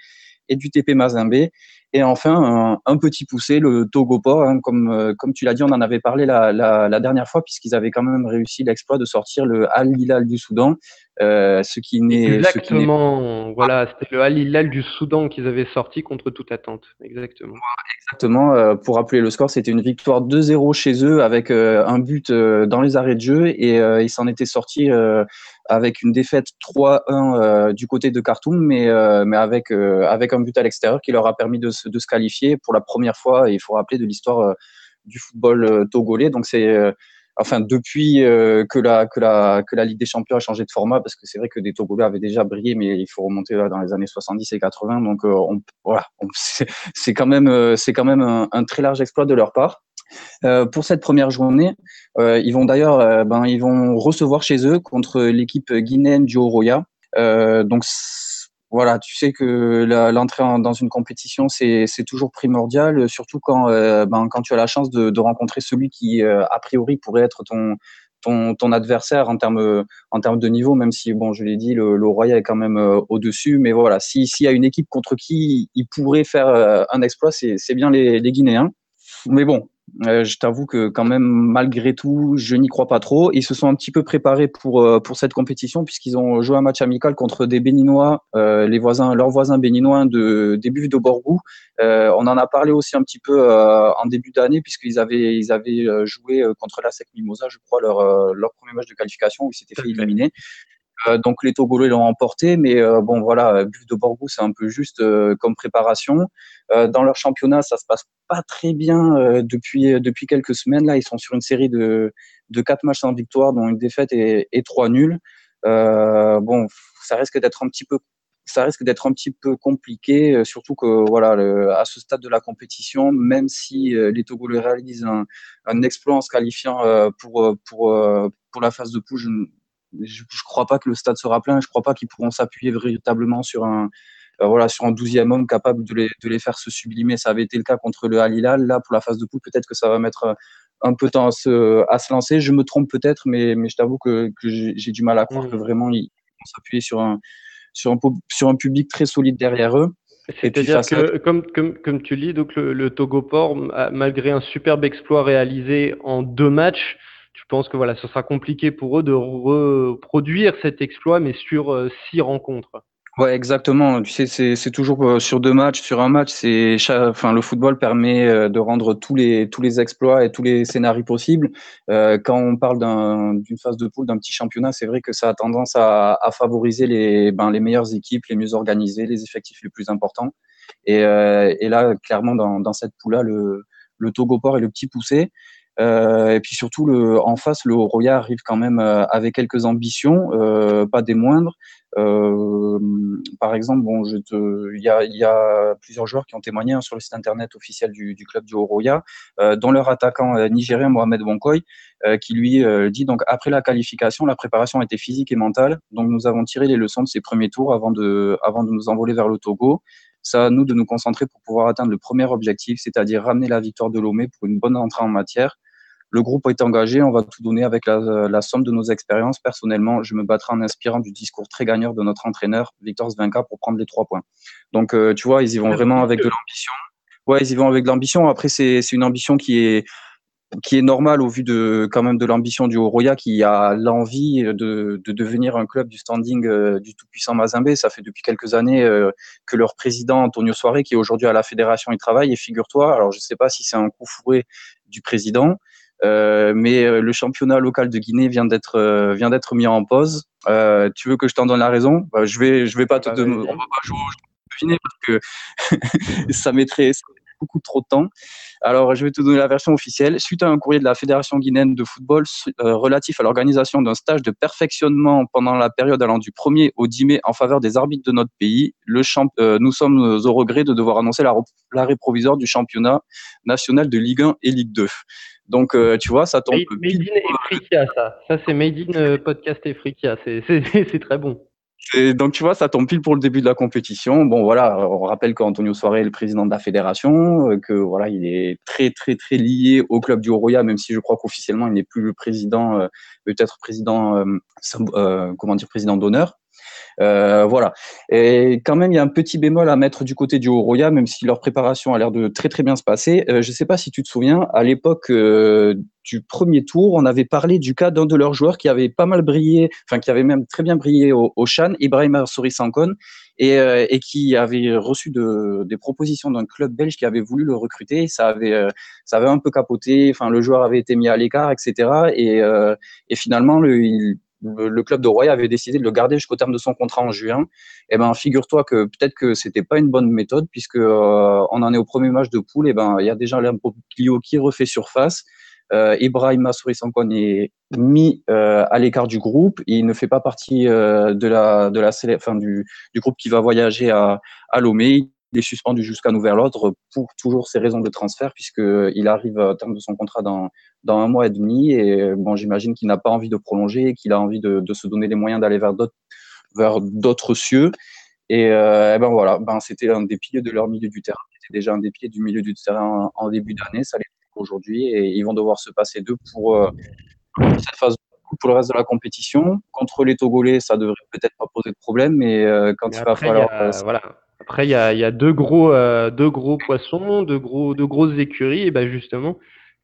et du TP Mazembe. Et enfin, un, petit poussé, le Togoport, hein, comme, euh, comme tu l'as dit, on en avait parlé la, la, dernière fois, puisqu'ils avaient quand même réussi l'exploit de sortir le Al Hilal du Soudan, euh, ce qui n'est. Exactement, voilà, c'était le Al Hilal du Soudan qu'ils avaient sorti contre toute attente. Exactement. Exactement, euh, pour rappeler le score, c'était une victoire 2-0 chez eux avec un but dans les arrêts de jeu et ils s'en étaient sortis avec une défaite 3-1 euh, du côté de Khartoum, mais, euh, mais avec, euh, avec un but à l'extérieur qui leur a permis de se, de se qualifier pour la première fois, et il faut rappeler, de l'histoire du football togolais. Donc c'est enfin depuis que la que la Ligue des Champions a changé de format parce que c'est vrai que des Togolais avaient déjà brillé mais il faut remonter dans les années 70 et 80 donc on, voilà c'est quand même c'est quand même un, très large exploit de leur part euh, pour cette première journée, euh, ils vont d'ailleurs, euh, ben, recevoir chez eux contre l'équipe guinéenne du Oroya. Voilà, tu sais que l'entrée dans une compétition, c'est toujours primordial, surtout quand, ben, quand tu as la chance de, de rencontrer celui qui, a priori, pourrait être ton, ton, ton, adversaire en termes, en termes de niveau, même si, bon, je l'ai dit, le, le Roya est quand même au-dessus. Mais voilà, s'il y a une équipe contre qui il pourrait faire un exploit, c'est bien les, les Guinéens. Mais bon, euh, je t'avoue que quand même, malgré tout, je n'y crois pas trop. Ils se sont un petit peu préparés pour, euh, pour cette compétition puisqu'ils ont joué un match amical contre des Béninois, euh, les voisins, leurs voisins béninois de début de Borgou. Euh, on en a parlé aussi un petit peu en début d'année puisqu'ils avaient, ils avaient joué contre la SEC Mimosa, je crois, leur, leur premier match de qualification où ils s'étaient fait éliminer. Euh, donc les Togolais l'ont emporté, mais euh, bon voilà, Buff de Borgou c'est un peu juste euh, comme préparation. dans leur championnat, ça se passe pas très bien depuis depuis quelques semaines. Là, ils sont sur une série de de quatre matchs sans victoire, dont une défaite et, et trois nuls. bon, ça risque d'être un petit peu ça risque d'être un petit peu compliqué, surtout que voilà, à ce stade de la compétition, même si les Togolais réalisent un, un exploit en se qualifiant pour pour pour la phase de poule, je, ne crois pas que le stade sera plein. Je ne crois pas qu'ils pourront s'appuyer véritablement sur un, euh, voilà, sur un douzième homme capable de les, de les, faire se sublimer. Ça avait été le cas contre le Halilal. Là, pour la phase de poule, peut-être que ça va mettre euh, un peu de temps à se, à se lancer. Je me trompe peut-être, mais, mais je t'avoue que, que j'ai du mal à croire mmh. que vraiment ils vont s'appuyer sur un, sur, un, sur un public très solide derrière eux. C'est-à-dire que, comme, comme, comme tu lis, donc le, le Togo Port, malgré un superbe exploit réalisé en deux matchs, je pense que voilà, ce sera compliqué pour eux de reproduire cet exploit, mais sur euh, six rencontres? Ouais, exactement. Tu sais, c'est toujours euh, sur deux matchs, sur un match. C'est, enfin, le football permet euh, de rendre tous les tous les exploits et tous les scénarios possibles. quand on parle d'une phase de poule, d'un petit championnat, c'est vrai que ça a tendance à, favoriser les ben, les meilleures équipes, les mieux organisées, les effectifs les plus importants. Et, et là, clairement, dans, cette poule-là, le le Togo Port est le petit poussé. Euh, et puis surtout, en face, le Roya arrive quand même euh, avec quelques ambitions, euh, pas des moindres. Euh, par exemple, il y a, plusieurs joueurs qui ont témoigné hein, sur le site internet officiel du, club du Oroya, euh, dont leur attaquant nigérien Mohamed Bonkoy, qui lui dit donc après la qualification, la préparation était physique et mentale. Donc nous avons tiré les leçons de ces premiers tours avant de, avant de nous envoler vers le Togo. Ça nous de nous concentrer pour pouvoir atteindre le premier objectif, c'est-à-dire ramener la victoire de Lomé pour une bonne entrée en matière. Le groupe est engagé, on va tout donner avec la, la somme de nos expériences. Personnellement, je me battrai en inspirant du discours très gagnant de notre entraîneur, Victor Svenka, pour prendre les trois points. Donc, euh, tu vois, ils y vont vraiment avec de l'ambition. Ouais, ils y vont avec de l'ambition. Après, c'est une ambition qui est, qui est normale au vu de quand même de l'ambition du Oroya qui a l'envie de, de, devenir un club du standing euh, du tout-puissant Mazembe. Ça fait depuis quelques années euh, que leur président Antonio Soare, qui est aujourd'hui à la fédération, il travaille. Et figure-toi, alors je ne sais pas si c'est un coup fourré du président, euh, mais euh, le championnat local de Guinée vient d'être euh, vient d'être mis en pause. Euh, tu veux que je t'en donne la raison? Bah, Je vais je vais pas te donner. On va pas jouer deviner parce que [LAUGHS] ça mettrait beaucoup trop de temps. Alors, je vais te donner la version officielle. Suite à un courrier de la Fédération guinéenne de football euh, relatif à l'organisation d'un stage de perfectionnement pendant la période allant du 1er au 10 mai en faveur des arbitres de notre pays, le champ euh, nous sommes au regret de devoir annoncer l'arrêt provisoire du championnat national de Ligue 1 et Ligue 2. Donc, euh, tu vois, ça tombe. Made, made in Africa, ça. Ça, c'est Made in Podcast Africa. [LAUGHS] C'est très bon. Et donc, tu vois, ça tombe pile pour le début de la compétition. Bon, voilà, on rappelle qu'Antonio Soare est le président de la fédération, euh, que voilà, il est très, très, très lié au club du Oroya, même si je crois qu'officiellement, il n'est plus le président, euh, peut-être président, euh, comment dire, président d'honneur. Euh, voilà. Et quand même, il y a un petit bémol à mettre du côté du Oroya, même si leur préparation a l'air de très très bien se passer. Euh, je ne sais pas si tu te souviens, à l'époque euh, du premier tour, on avait parlé du cas d'un de leurs joueurs qui avait pas mal brillé, enfin qui avait même très bien brillé au, au Chan, Ibrahim Souri Sankon, et, euh, et, qui avait reçu de, des propositions d'un club belge qui avait voulu le recruter. Ça avait, euh, ça avait un peu capoté. Enfin, le joueur avait été mis à l'écart, etc. Et, et finalement, le, il, le, club de Roya avait décidé de le garder jusqu'au terme de son contrat en juin. Eh ben, figure-toi que peut-être que c'était pas une bonne méthode puisque euh, on en est au premier match de poule. Et ben, il y a déjà Clio qui refait surface. Euh, Ibrahim Massouri Sankon est mis euh, à l'écart du groupe. Il ne fait pas partie euh, de la de la enfin, du, du groupe qui va voyager à, à Lomé. Il est suspendu jusqu'à nouvel ordre pour toujours ses raisons de transfert puisqu'il arrive au terme de son contrat dans dans un mois et demi. Et bon, j'imagine qu'il n'a pas envie de prolonger, qu'il a envie de, de, se donner les moyens d'aller vers d'autres, vers d'autres cieux. Et, euh, et, ben voilà, ben c'était un des piliers de leur milieu du terrain. C'était déjà un des piliers du milieu du terrain en, début d'année. Ça l'est aujourd'hui et ils vont devoir se passer d'eux pour, euh, pour cette phase pour le reste de la compétition. Contre les Togolais, ça devrait peut-être pas poser de problème, mais euh, quand mais il va falloir. A, voilà. Après, il y a, y a, deux gros, euh, deux gros poissons, deux gros, deux grosses écuries, et ben justement,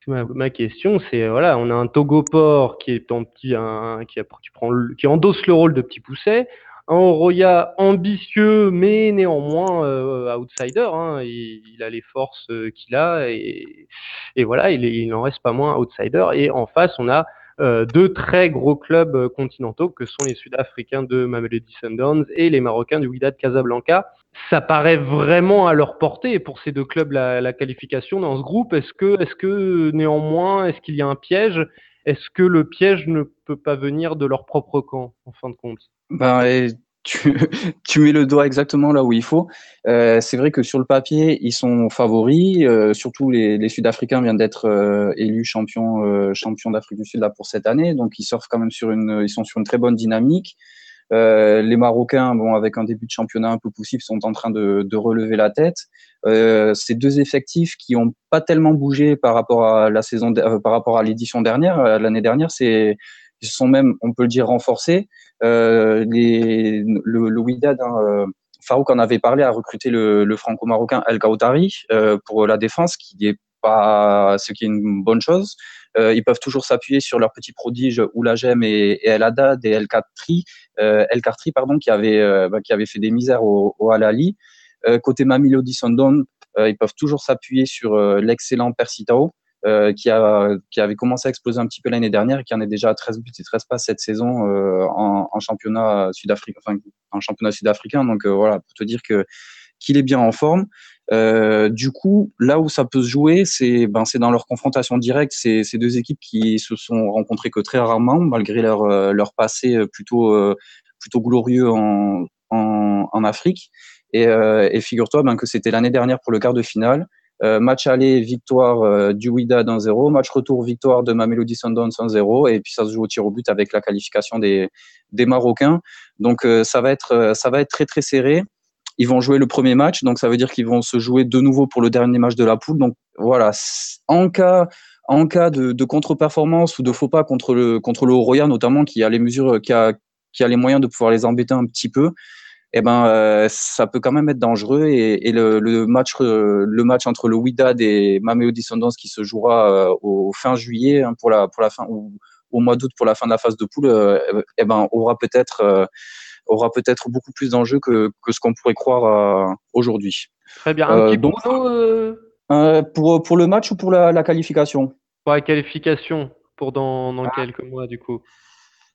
Ma, ma, question, c'est voilà, on a un Togoport qui est en petit, un, qui, a, qui, prend le, qui endosse le rôle de petit pousset, un Oroya ambitieux mais néanmoins euh, outsider. Hein, il, il, a les forces euh, qu'il a et, et voilà, il, il n'en reste pas moins outsider. Et en face, on a euh, deux très gros clubs continentaux que sont les Sud-Africains de Mamelody Sundowns et les Marocains du Wydad Casablanca. Ça paraît vraiment à leur portée pour ces deux clubs la, la qualification dans ce groupe. Est-ce que, est-ce que néanmoins, est-ce qu'il y a un piège? Est-ce que le piège ne peut pas venir de leur propre camp en fin de compte? Ben, [LAUGHS] tu, mets le doigt exactement là où il faut. Euh, c'est vrai que sur le papier, ils sont favoris. Euh, surtout les, Sud-Africains viennent d'être euh, élus champions euh, champion d'Afrique du Sud là pour cette année, donc ils surfent quand même sur une, ils sont sur une très bonne dynamique. Les Marocains, bon, avec un début de championnat un peu poussif, sont en train de, relever la tête. Ces deux effectifs qui n'ont pas tellement bougé par rapport à la saison, par rapport à l'édition dernière, l'année dernière, c'est ils sont même, on peut le dire, renforcés. Euh, les, le, le Wydad, hein, Farouk en avait parlé, a recruté le, le franco-marocain El Kautari pour la défense, qui est pas ce qui est une bonne chose. Euh, ils peuvent toujours s'appuyer sur leurs petits prodiges Oulagem et, El Haddad et El Katri, euh, El Kartri pardon, qui avait euh, bah, qui avait fait des misères au, au Al-Ali. Euh, côté Mamelody Sundowns, euh, ils peuvent toujours s'appuyer sur l'excellent Persitao. Euh, qui, avait commencé à exploser un petit peu l'année dernière et qui en est déjà à 13 buts et 13 passes cette saison euh, en, championnat sud-africain, en championnat sud-africain. Donc euh, voilà, pour te dire que qu'il est bien en forme. du coup, là où ça peut se jouer, c'est ben, dans leur confrontation directe. C'est ces deux équipes qui se sont rencontrées que très rarement, malgré leur, leur passé plutôt, plutôt glorieux en, en, en Afrique. Et, et figure-toi ben, que c'était l'année dernière pour le quart de finale. Euh, match aller, victoire euh, du Wydad 1-0. Match retour, victoire de Mamelody Sundowns 1-0. Et puis ça se joue au tir au but avec la qualification des, Marocains. Donc euh, ça va être ça va être très très serré. Ils vont jouer le premier match, donc ça veut dire qu'ils vont se jouer de nouveau pour le dernier match de la poule. Donc voilà, en cas en cas de, de contre-performance ou de faux pas contre le contre le Roya notamment, qui a les mesures, qui a qui a les moyens de pouvoir les embêter un petit peu, eh ben, euh, ça peut quand même être dangereux. Et, et le, le, match, euh, le match entre le Wydad et Mameo Descendants qui se jouera euh, au fin juillet hein, pour la pour la fin ou au mois d'août pour la fin de la phase de poule, eh ben, aura peut-être aura peut-être beaucoup plus d'enjeux que, que ce qu'on pourrait croire aujourd'hui. Très bien. Un petit donc, pour, pour le match ou pour la, la qualification? Pour la qualification, pour dans, dans ah. quelques mois du coup.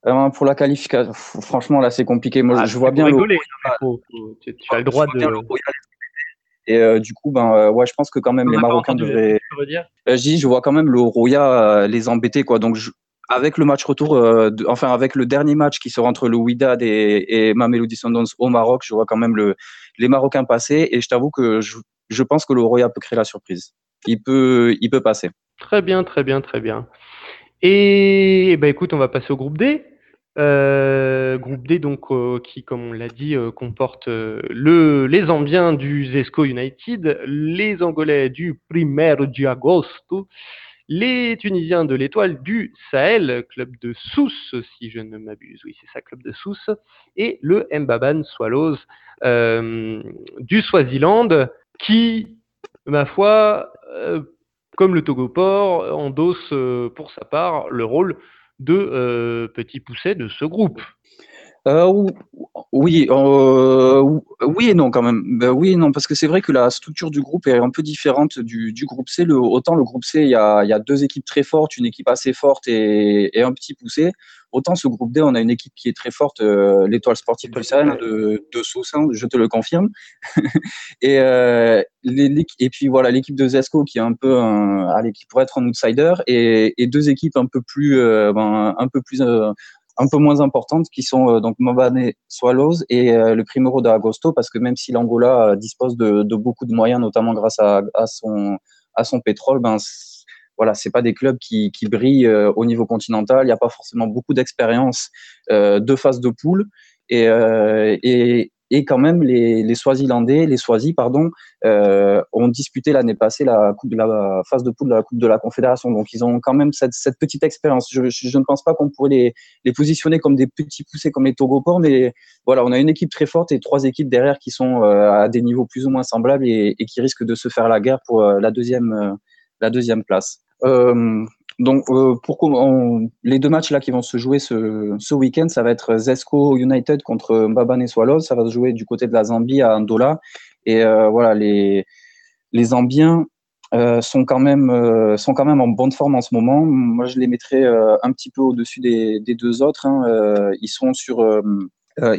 Euh, pour la qualification, franchement, là, c'est compliqué. Moi, ah, je vois bien. Rigoler, tu, as le droit de. Et euh, du coup, ben, euh, ouais, je pense que quand même les Marocains devraient. je dis, je vois quand même le Roya les embêter, quoi. Donc, avec le match retour, enfin, avec le dernier match qui sera entre le Wydad et, et Mamelody Sundowns au Maroc, je vois quand même le, les Marocains passer. Et je t'avoue que je, je pense que le Roya peut créer la surprise. Il peut, il peut passer. Très bien, très bien, très bien. Et, bah écoute, on va passer au groupe D. Euh, groupe D, donc, euh, qui, comme on l'a dit, euh, comporte le, les Ambiens du Zesco United, les Angolais du Primeiro de Agosto, les Tunisiens de l'Étoile du Sahel, club de Sousse, si je ne m'abuse, oui, c'est ça, club de Sousse, et le Mbaban Swallows du Swaziland, qui, ma foi, comme le Togoport, endosse euh, pour sa part le rôle de euh, petit pousset de ce groupe. Euh, oui, oui et non quand même. Ben oui et non, parce que c'est vrai que la structure du groupe est un peu différente du, groupe C. Le, autant le groupe C, il y, a, deux équipes très fortes, une équipe assez forte et, un petit poussé. Autant ce groupe D, on a une équipe qui est très forte, euh, l'étoile sportive de, de Sousse, hein, je te le confirme. [LAUGHS] et, euh, et puis voilà, l'équipe de Zesco qui est un peu, allez, qui pourrait être un outsider, et, deux équipes un peu plus, euh, ben, un peu plus, euh, un peu moins importantes qui sont euh, donc Mobane Swallows et le Primero de Agosto, parce que même si l'Angola dispose de, beaucoup de moyens, notamment grâce à, son à son pétrole, ben voilà, c'est pas des clubs qui, qui brillent euh, au niveau continental. Il n'y a pas forcément beaucoup d'expérience euh, de phase de poule. Euh, et, et, quand même, les, les Swazilandais, les Swazis, pardon, euh, ont disputé l'année passée la coupe de la phase de poule de la Coupe de la Confédération. Donc, ils ont quand même cette, cette petite expérience. Je, je, ne pense pas qu'on pourrait les, les positionner comme des petits poussés comme les Togopor, mais voilà, on a une équipe très forte et trois équipes derrière qui sont à des niveaux plus ou moins semblables et, et qui risquent de se faire la guerre pour la deuxième, la deuxième place. Euh, donc, euh, pour les deux matchs là qui vont se jouer ce, week-end, ça va être Zesco United contre Mbabane Swallows. Ça va se jouer du côté de la Zambie à Ndola. Et euh, voilà, les, les Zambiens euh, sont, quand même, euh, sont quand même en bonne forme en ce moment. Moi, je les mettrais euh, un petit peu au-dessus des, des, deux autres. Hein. ils sont sur.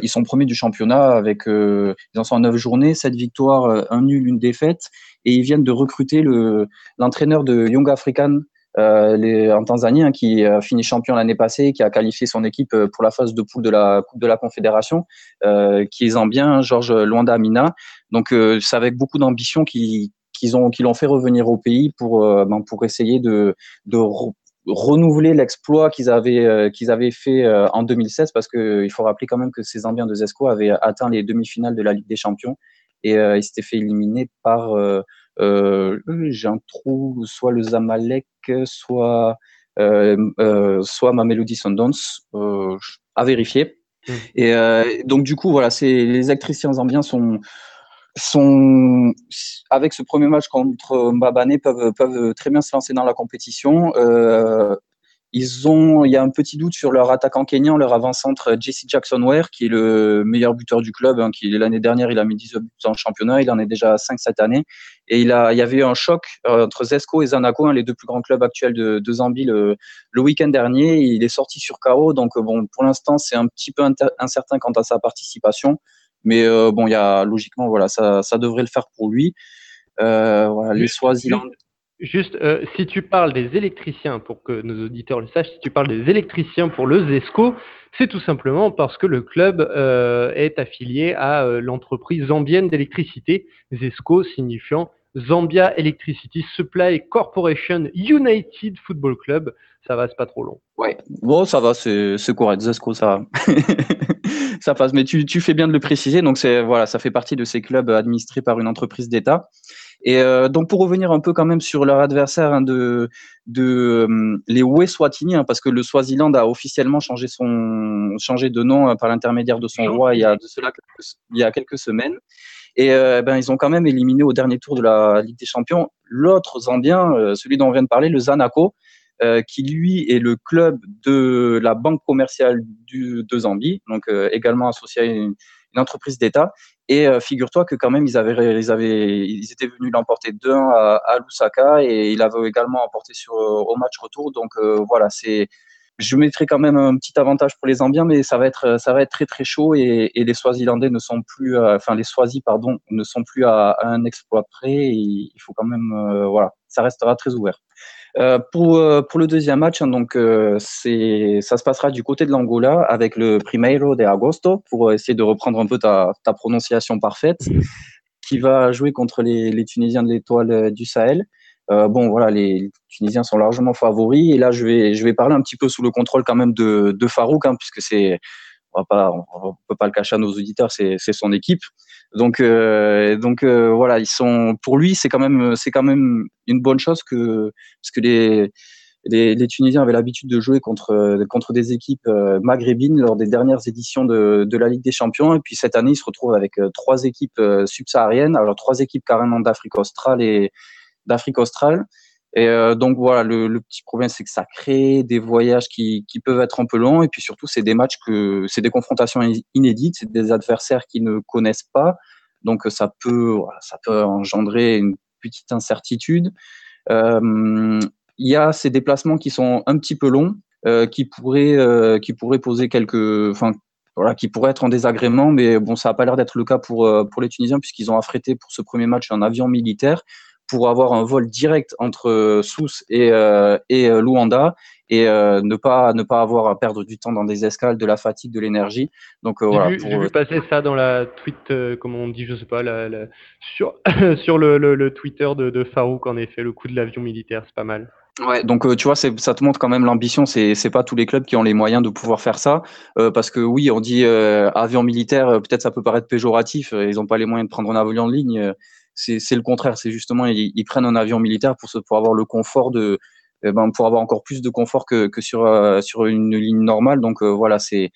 ils sont premiers du championnat avec ils en sont à neuf journées, sept victoires, un nul, une défaite et ils viennent de recruter le l'entraîneur de Young African euh, les, en Tanzanie hein, qui a fini champion l'année passée, qui a qualifié son équipe euh, pour la phase de poule de la Coupe de la Confédération, euh, qui est bien Georges Luanda Amina. Donc euh, c'est avec beaucoup d'ambition qu'ils qu'ils ont qu'ils l'ont fait revenir au pays pour euh, ben, essayer de renouveler l'exploit qu'ils avaient euh, fait en 2016 parce que il faut rappeler quand même que ces Zambiens de Zesco avaient atteint les demi-finales de la Ligue des Champions et euh, il s'était fait éliminer par, euh, euh, j'ai un trou, soit le Zamalek, soit, soit Mamelody Sundance, à vérifier. Mmh. Et donc du coup, voilà, c'est les actrices zambiens sont sont avec ce premier match contre Mbabane peuvent peuvent très bien se lancer dans la compétition. Euh, ils ont, il y a un petit doute sur leur attaquant kenyan, leur avant-centre Jesse Jackson Ware, qui est le meilleur buteur du club. Hein, qui l'année dernière, il a mis 10 buts en championnat, il en est déjà à 5 cette année. Et il a, il y avait eu un choc euh, entre Zesco et Zanaco, hein, les deux plus grands clubs actuels de, de Zambie, le, le week-end dernier. Il est sorti sur KO, donc bon, pour l'instant, c'est un petit peu incertain quant à sa participation. Mais euh, bon, il y a logiquement, voilà, ça, ça devrait le faire pour lui. voilà, les Swaziland. Juste, si tu parles des électriciens, pour que nos auditeurs le sachent, si tu parles des électriciens pour le ZESCO, c'est tout simplement parce que le club est affilié à l'entreprise zambienne d'électricité, ZESCO signifiant Zambia Electricity Supply Corporation United Football Club. Ça va, c'est pas trop long. Ouais, bon, ça va, c'est correct. Zesco, ça [LAUGHS] ça passe. Mais tu, tu, fais bien de le préciser. Donc, voilà, ça fait partie de ces clubs administrés par une entreprise d'État. Et euh, donc, pour revenir un peu quand même sur leur adversaire hein, de, de euh, les Weswatini, hein, parce que le Swaziland a officiellement changé, son, changé de nom euh, par l'intermédiaire de son roi il y a de cela il y a quelques semaines. Et euh, ben, ils ont quand même éliminé au dernier tour de la Ligue des Champions l'autre Zambien, celui dont on vient de parler, le Zanaco, qui lui est le club de la banque commerciale du, de Zambie, donc également associé à une, entreprise d'État. Et figure-toi que quand même, ils, avaient, ils, avaient, ils étaient venus l'emporter 2-1 à, à, Lusaka et ils l'avaient également emporté sur, au match retour. Donc voilà, c'est je mettrai quand même un petit avantage pour les Zambiens, mais ça va être, ça va être très très chaud et, les Swazilandais ne sont plus, euh, enfin les Swazis pardon, ne sont plus à, un exploit près. il faut quand même, euh, voilà, ça restera très ouvert. Euh, pour, pour le deuxième match, hein, donc c'est, ça se passera du côté de l'Angola avec le Primeiro de Agosto pour essayer de reprendre un peu ta, ta prononciation parfaite, qui va jouer contre les, les Tunisiens de l'Étoile du Sahel. Euh, bon, voilà, les Tunisiens sont largement favoris. Et là, je vais, je vais parler un petit peu sous le contrôle quand même de, de Farouk, hein, puisque c'est, on on peut pas le cacher à nos auditeurs, c'est, son équipe. Donc, euh, donc euh, voilà, ils sont, pour lui, c'est quand même, c'est quand même une bonne chose que, parce que les, les, Tunisiens avaient l'habitude de jouer contre, contre des équipes maghrébines lors des dernières éditions de, de la Ligue des Champions. Et puis cette année, ils se retrouvent avec trois équipes subsahariennes, alors trois équipes carrément d'Afrique australe et, d'Afrique australe. Et euh, donc voilà, le, petit problème, c'est que ça crée des voyages qui, qui, peuvent être un peu longs. Et puis surtout, c'est des matchs que c'est des confrontations inédites, c'est des adversaires qui ne connaissent pas. Donc ça peut, ça peut engendrer une petite incertitude. Euh, il y a ces déplacements qui sont un petit peu longs, euh, qui pourraient, qui pourraient poser quelques, enfin voilà, qui pourraient être en désagrément. Mais bon, ça n'a pas l'air d'être le cas pour pour les Tunisiens puisqu'ils ont affrété pour ce premier match un avion militaire pour avoir un vol direct entre euh, Sousse et, euh, et euh, Luanda et ne pas ne pas avoir à perdre du temps dans des escales, de la fatigue, de l'énergie. Donc voilà. J'ai vu, passer ça dans la tweet, comment on dit, je sais pas, la, sur [LAUGHS] sur le, le, Twitter de, de, Farouk en effet, le coup de l'avion militaire, c'est pas mal. Ouais, donc tu vois, ça te montre quand même l'ambition. C'est c'est pas tous les clubs qui ont les moyens de pouvoir faire ça, parce que oui, on dit avion militaire, peut-être ça peut paraître péjoratif. Ils n'ont pas les moyens de prendre un avion en ligne c'est le contraire. C'est justement, ils, prennent un avion militaire pour, pour avoir le confort de, eh ben, pour avoir encore plus de confort que, que sur, euh, sur une ligne normale. Donc euh, voilà, c'est.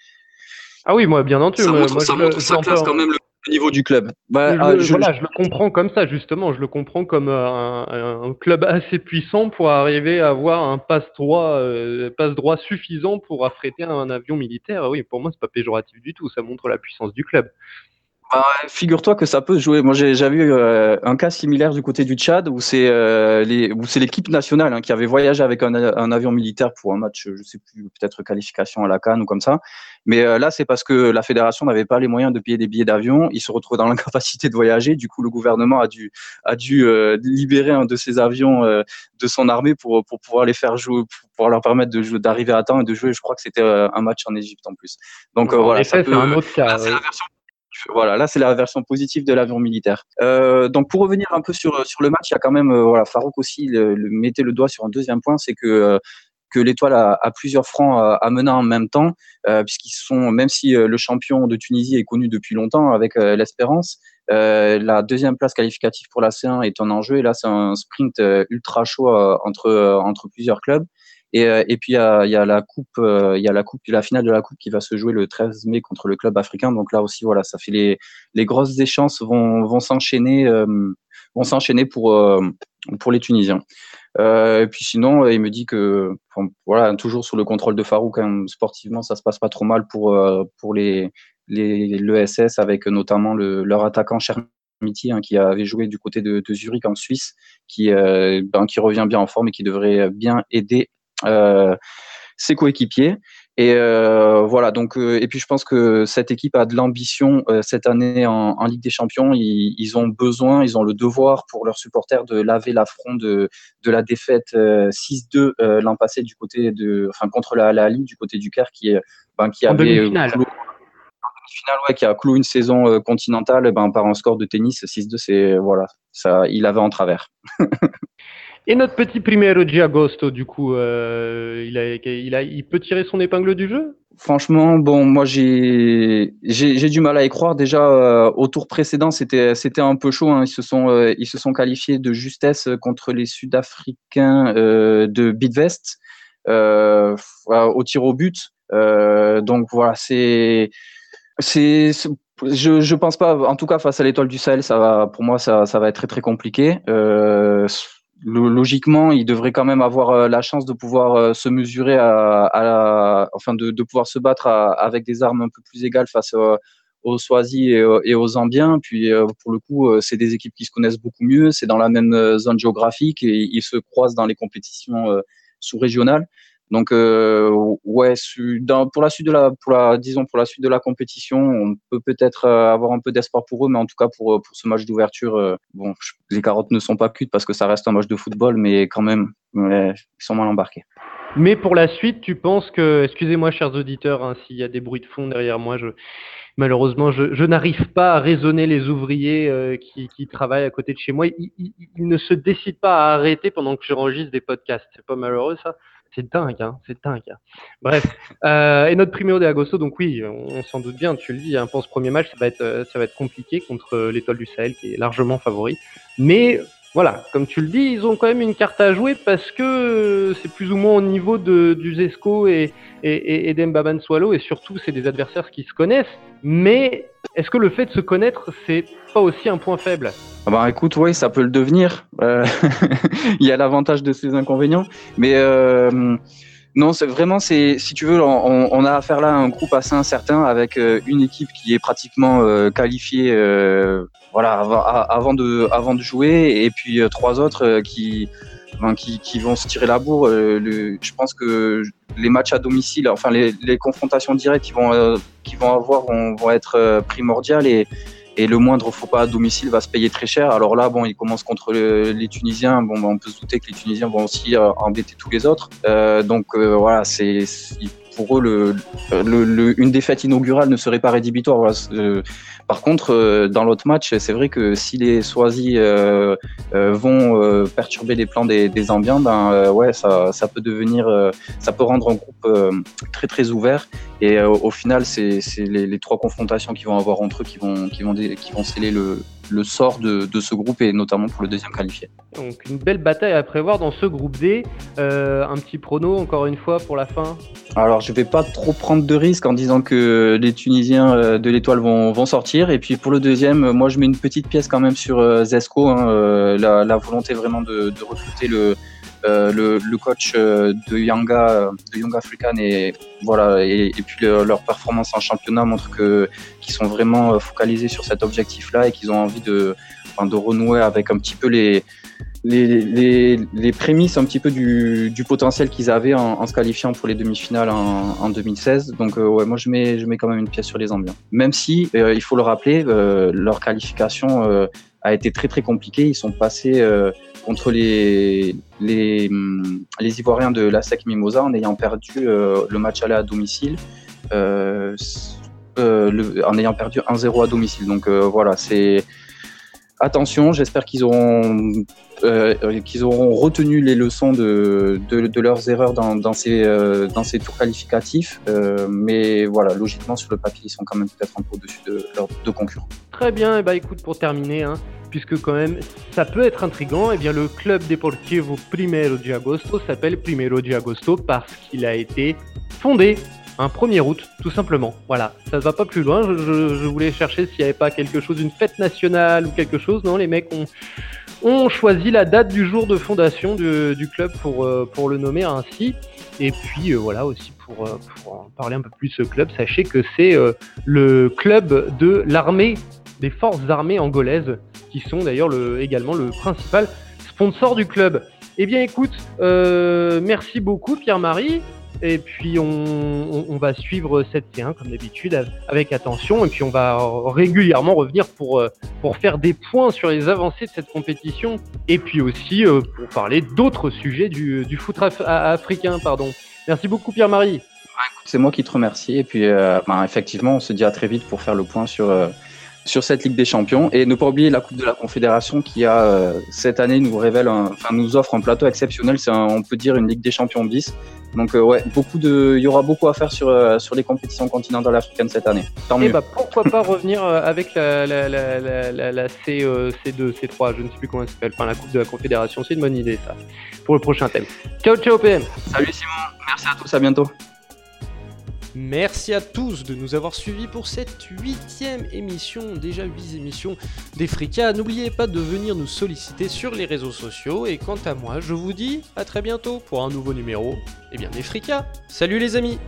Ah oui, moi, bien entendu. Ça, montre, ça, classe quand même le niveau du club. Bah, ah, je, voilà, je le comprends comme ça, justement. Je le comprends comme un, club assez puissant pour arriver à avoir un passe-droit euh, passe droit suffisant pour affréter un avion militaire. Oui, pour moi, c'est pas péjoratif du tout. Ça montre la puissance du club. Bah, figure-toi que ça peut jouer. Moi, j'ai vu euh, un cas similaire du côté du Tchad où c'est euh, l'équipe nationale hein, qui avait voyagé avec un, avion militaire pour un match, je sais plus, peut-être qualification à la Cannes ou comme ça. Mais euh, là, c'est parce que la fédération n'avait pas les moyens de payer des billets d'avion. Ils se retrouvent dans [LAUGHS] l'incapacité de voyager. Du coup, le gouvernement a dû a dû libérer un de ces avions de son armée pour pour pouvoir les faire jouer, pour pouvoir leur permettre de d'arriver à temps et de jouer. Je crois que c'était un match en Égypte en plus. Donc voilà, un autre cas. Voilà, là c'est la version positive de l'avion militaire. Euh, donc pour revenir un peu sur sur le match, il y a quand même euh, voilà Farouk aussi le, mettait le doigt sur un deuxième point, c'est que euh, que l'étoile a, a, plusieurs fronts à, à, mener en même temps, puisqu'ils sont même si le champion de Tunisie est connu depuis longtemps avec l'Espérance, la deuxième place qualificative pour la C1 est en enjeu et là c'est un sprint ultra chaud entre entre plusieurs clubs. Et, euh, et puis il y a, la coupe, euh, il y a la coupe, la finale de la coupe qui va se jouer le 13 mai contre le club africain. Donc là aussi, voilà, ça fait les, grosses échéances vont, s'enchaîner, euh, vont s'enchaîner pour pour les Tunisiens. Et puis sinon, il me dit que, voilà, toujours sous le contrôle de Farouk, hein, sportivement, ça se passe pas trop mal pour pour les les l'ESS avec notamment le, leur attaquant Chermiti hein, qui avait joué du côté de, Zurich en Suisse, qui ben, qui revient bien en forme et qui devrait bien aider ses coéquipiers. Et euh, voilà, donc euh, et puis je pense que cette équipe a de l'ambition euh, cette année en, Ligue des Champions. Ils, ont besoin, ils ont le devoir pour leurs supporters de laver l'affront de, de la défaite 6-2 l'an passé du côté de, enfin contre la, la Ligue du côté du Caire qui, ben, qui avait clou, finale, ouais, qui a cloué une saison continentale ben, par un score de tennis 6-2, c'est voilà, ça, il avait en travers. [LAUGHS] Et notre petit Primero de Agosto, du coup, euh, il, a, il, a, il peut tirer son épingle du jeu? Franchement, bon, moi j'ai du mal à y croire. Déjà euh, au tour précédent, c'était un peu chaud. Hein. Ils se sont euh, ils se sont qualifiés de justesse contre les Sud-Africains de Bidvest au tir au but. donc voilà, c'est c'est je je pense pas. En tout cas, face à l'étoile du Sahel, ça va pour moi ça ça va être très très compliqué. Euh, logiquement, il devrait quand même avoir euh, la chance de pouvoir euh, se mesurer à, enfin de, pouvoir se battre avec des armes un peu plus égales face aux Swazi et, aux Zambiens. Puis euh, pour le coup, c'est des équipes qui se connaissent beaucoup mieux, c'est dans la même zone géographique et ils se croisent dans les compétitions sous-régionales. Donc euh, ouais, pour la suite de la, disons pour la suite de la compétition, on peut peut-être euh, avoir un peu d'espoir pour eux, mais en tout cas pour pour ce match d'ouverture, euh, bon, les carottes ne sont pas cuites parce que ça reste un match de football, mais quand même, ils sont mal embarqués. Mais pour la suite, tu penses que, excusez-moi chers auditeurs, hein, s'il y a des bruits de fond derrière moi, je, malheureusement, je, je n'arrive pas à raisonner les ouvriers qui, qui, travaillent à côté de chez moi. Ils, ne se décident pas à arrêter pendant que j'enregistre des podcasts. C'est pas malheureux ça? C'est dingue, hein, c'est dingue. Bref, euh, et notre priméo de Agosto, donc oui, on, s'en doute bien, tu le dis, hein, pour ce premier match, ça va être, euh, ça va être compliqué contre euh, l'étoile du Sahel qui est largement favori. Mais voilà, comme tu le dis, ils ont quand même une carte à jouer parce que c'est plus ou moins au niveau de, du Zesco et, et, et Swallow, et surtout, c'est des adversaires qui se connaissent. Mais est-ce que le fait de se connaître, c'est pas aussi un point faible? Ah bah écoute, oui, ça peut le devenir. Euh, [LAUGHS] il y a l'avantage de ces inconvénients, mais euh, non, c'est vraiment, c'est si tu veux, on, a affaire là à un groupe assez incertain avec euh, une équipe qui est pratiquement qualifiée, voilà, avant de jouer, et puis trois autres qui, qui, qui vont se tirer la bourre. Le, je pense que les matchs à domicile, enfin les, les confrontations directes qui vont qui vont avoir vont, vont être primordiales et et le moindre faux pas à domicile va se payer très cher. Alors là, bon, il commence contre les Tunisiens. Bon, ben, on peut se douter que les Tunisiens vont aussi euh, embêter tous les autres. Euh, donc euh, voilà, c'est pour eux une défaite inaugurale ne serait pas rédhibitoire. Voilà, par contre, euh, dans l'autre match, c'est vrai que si les Swazi euh, euh, vont perturber les plans des, des ben ouais, ça, peut devenir, ça peut rendre un groupe très très ouvert. Et au final, c'est les, trois confrontations qui vont avoir entre eux qui vont, qui vont, qui vont sceller le, le sort de, de, ce groupe et notamment pour le deuxième qualifié. Donc une belle bataille à prévoir dans ce groupe D. Euh, un petit prono encore une fois pour la fin Alors je vais pas trop prendre de risques en disant que les Tunisiens euh, de l'étoile vont, vont, sortir. Et puis pour le deuxième, moi je mets une petite pièce quand même sur euh, Zesco, hein, la, la, volonté vraiment de, de recruter le, euh, le, coach euh, de Yanga, de Young African et voilà et, puis leur performance en championnat montre que qu'ils sont vraiment euh, focalisés sur cet objectif-là et qu'ils ont envie de, de renouer avec un petit peu les les, les, les prémices un petit peu du, du potentiel qu'ils avaient en, se qualifiant pour les demi-finales en, en 2016. Donc moi je mets, je mets quand même une pièce sur les ambiants. Même si, il faut le rappeler, leur qualification a été très très compliquée. Ils sont passés contre les, les, les, Ivoiriens de la SEC Mimosa en ayant perdu euh, le match aller à domicile, euh, euh, en ayant perdu 1-0 à domicile. Donc voilà, c'est attention, j'espère qu'ils auront, qu'ils auront retenu les leçons de, de, leurs erreurs dans, dans, ces, dans ces tours qualificatifs. mais voilà, logiquement, sur le papier, ils sont quand même peut-être un peu au-dessus de leurs deux concurrents. Très bien, et bah écoute, pour terminer, hein, puisque quand même ça peut être intrigant, et eh bien le club Deportivo Primero de Agosto s'appelle Primero de Agosto parce qu'il a été fondé un 1er août, tout simplement. Voilà, ça ne va pas plus loin. Je, voulais chercher s'il n'y avait pas quelque chose, une fête nationale ou quelque chose. Non, les mecs ont, choisi la date du jour de fondation du, club pour, euh, pour le nommer ainsi. Et puis euh, voilà aussi pour, euh, pour, en parler un peu plus ce club, sachez que c'est le club de l'armée des forces armées angolaises, qui sont d'ailleurs le, également le principal sponsor du club. Eh bien écoute, merci beaucoup Pierre-Marie. Et puis on, va suivre cette C1 comme d'habitude avec attention. Et puis on va régulièrement revenir pour, euh, pour faire des points sur les avancées de cette compétition. Et puis aussi euh, pour parler d'autres sujets du, foot africain. Pardon. Merci beaucoup Pierre-Marie. C'est moi qui te remercie. Et puis ben, effectivement, on se dit à très vite pour faire le point sur sur cette Ligue des Champions et ne pas oublier la Coupe de la Confédération qui a euh, cette année nous révèle, enfin nous offre un plateau exceptionnel. C'est on peut dire une Ligue des Champions bis. Donc euh, ouais, beaucoup de, il y aura beaucoup à faire sur euh, sur les compétitions continentales africaines cette année. Tant et eh mieux. Bah, pourquoi pas revenir avec la, la, la, la, la C, C2, C3, je ne sais plus comment elle s'appelle, enfin la Coupe de la Confédération. C'est une bonne idée ça pour le prochain thème. Ciao ciao PM. Salut Simon, merci à tous, à bientôt. Merci à tous de nous avoir suivis pour cette huitième émission, déjà huit émissions d'Efrika. N'oubliez pas de venir nous solliciter sur les réseaux sociaux et quant à moi, je vous dis à très bientôt pour un nouveau numéro, eh bien d'Efrika. Salut les amis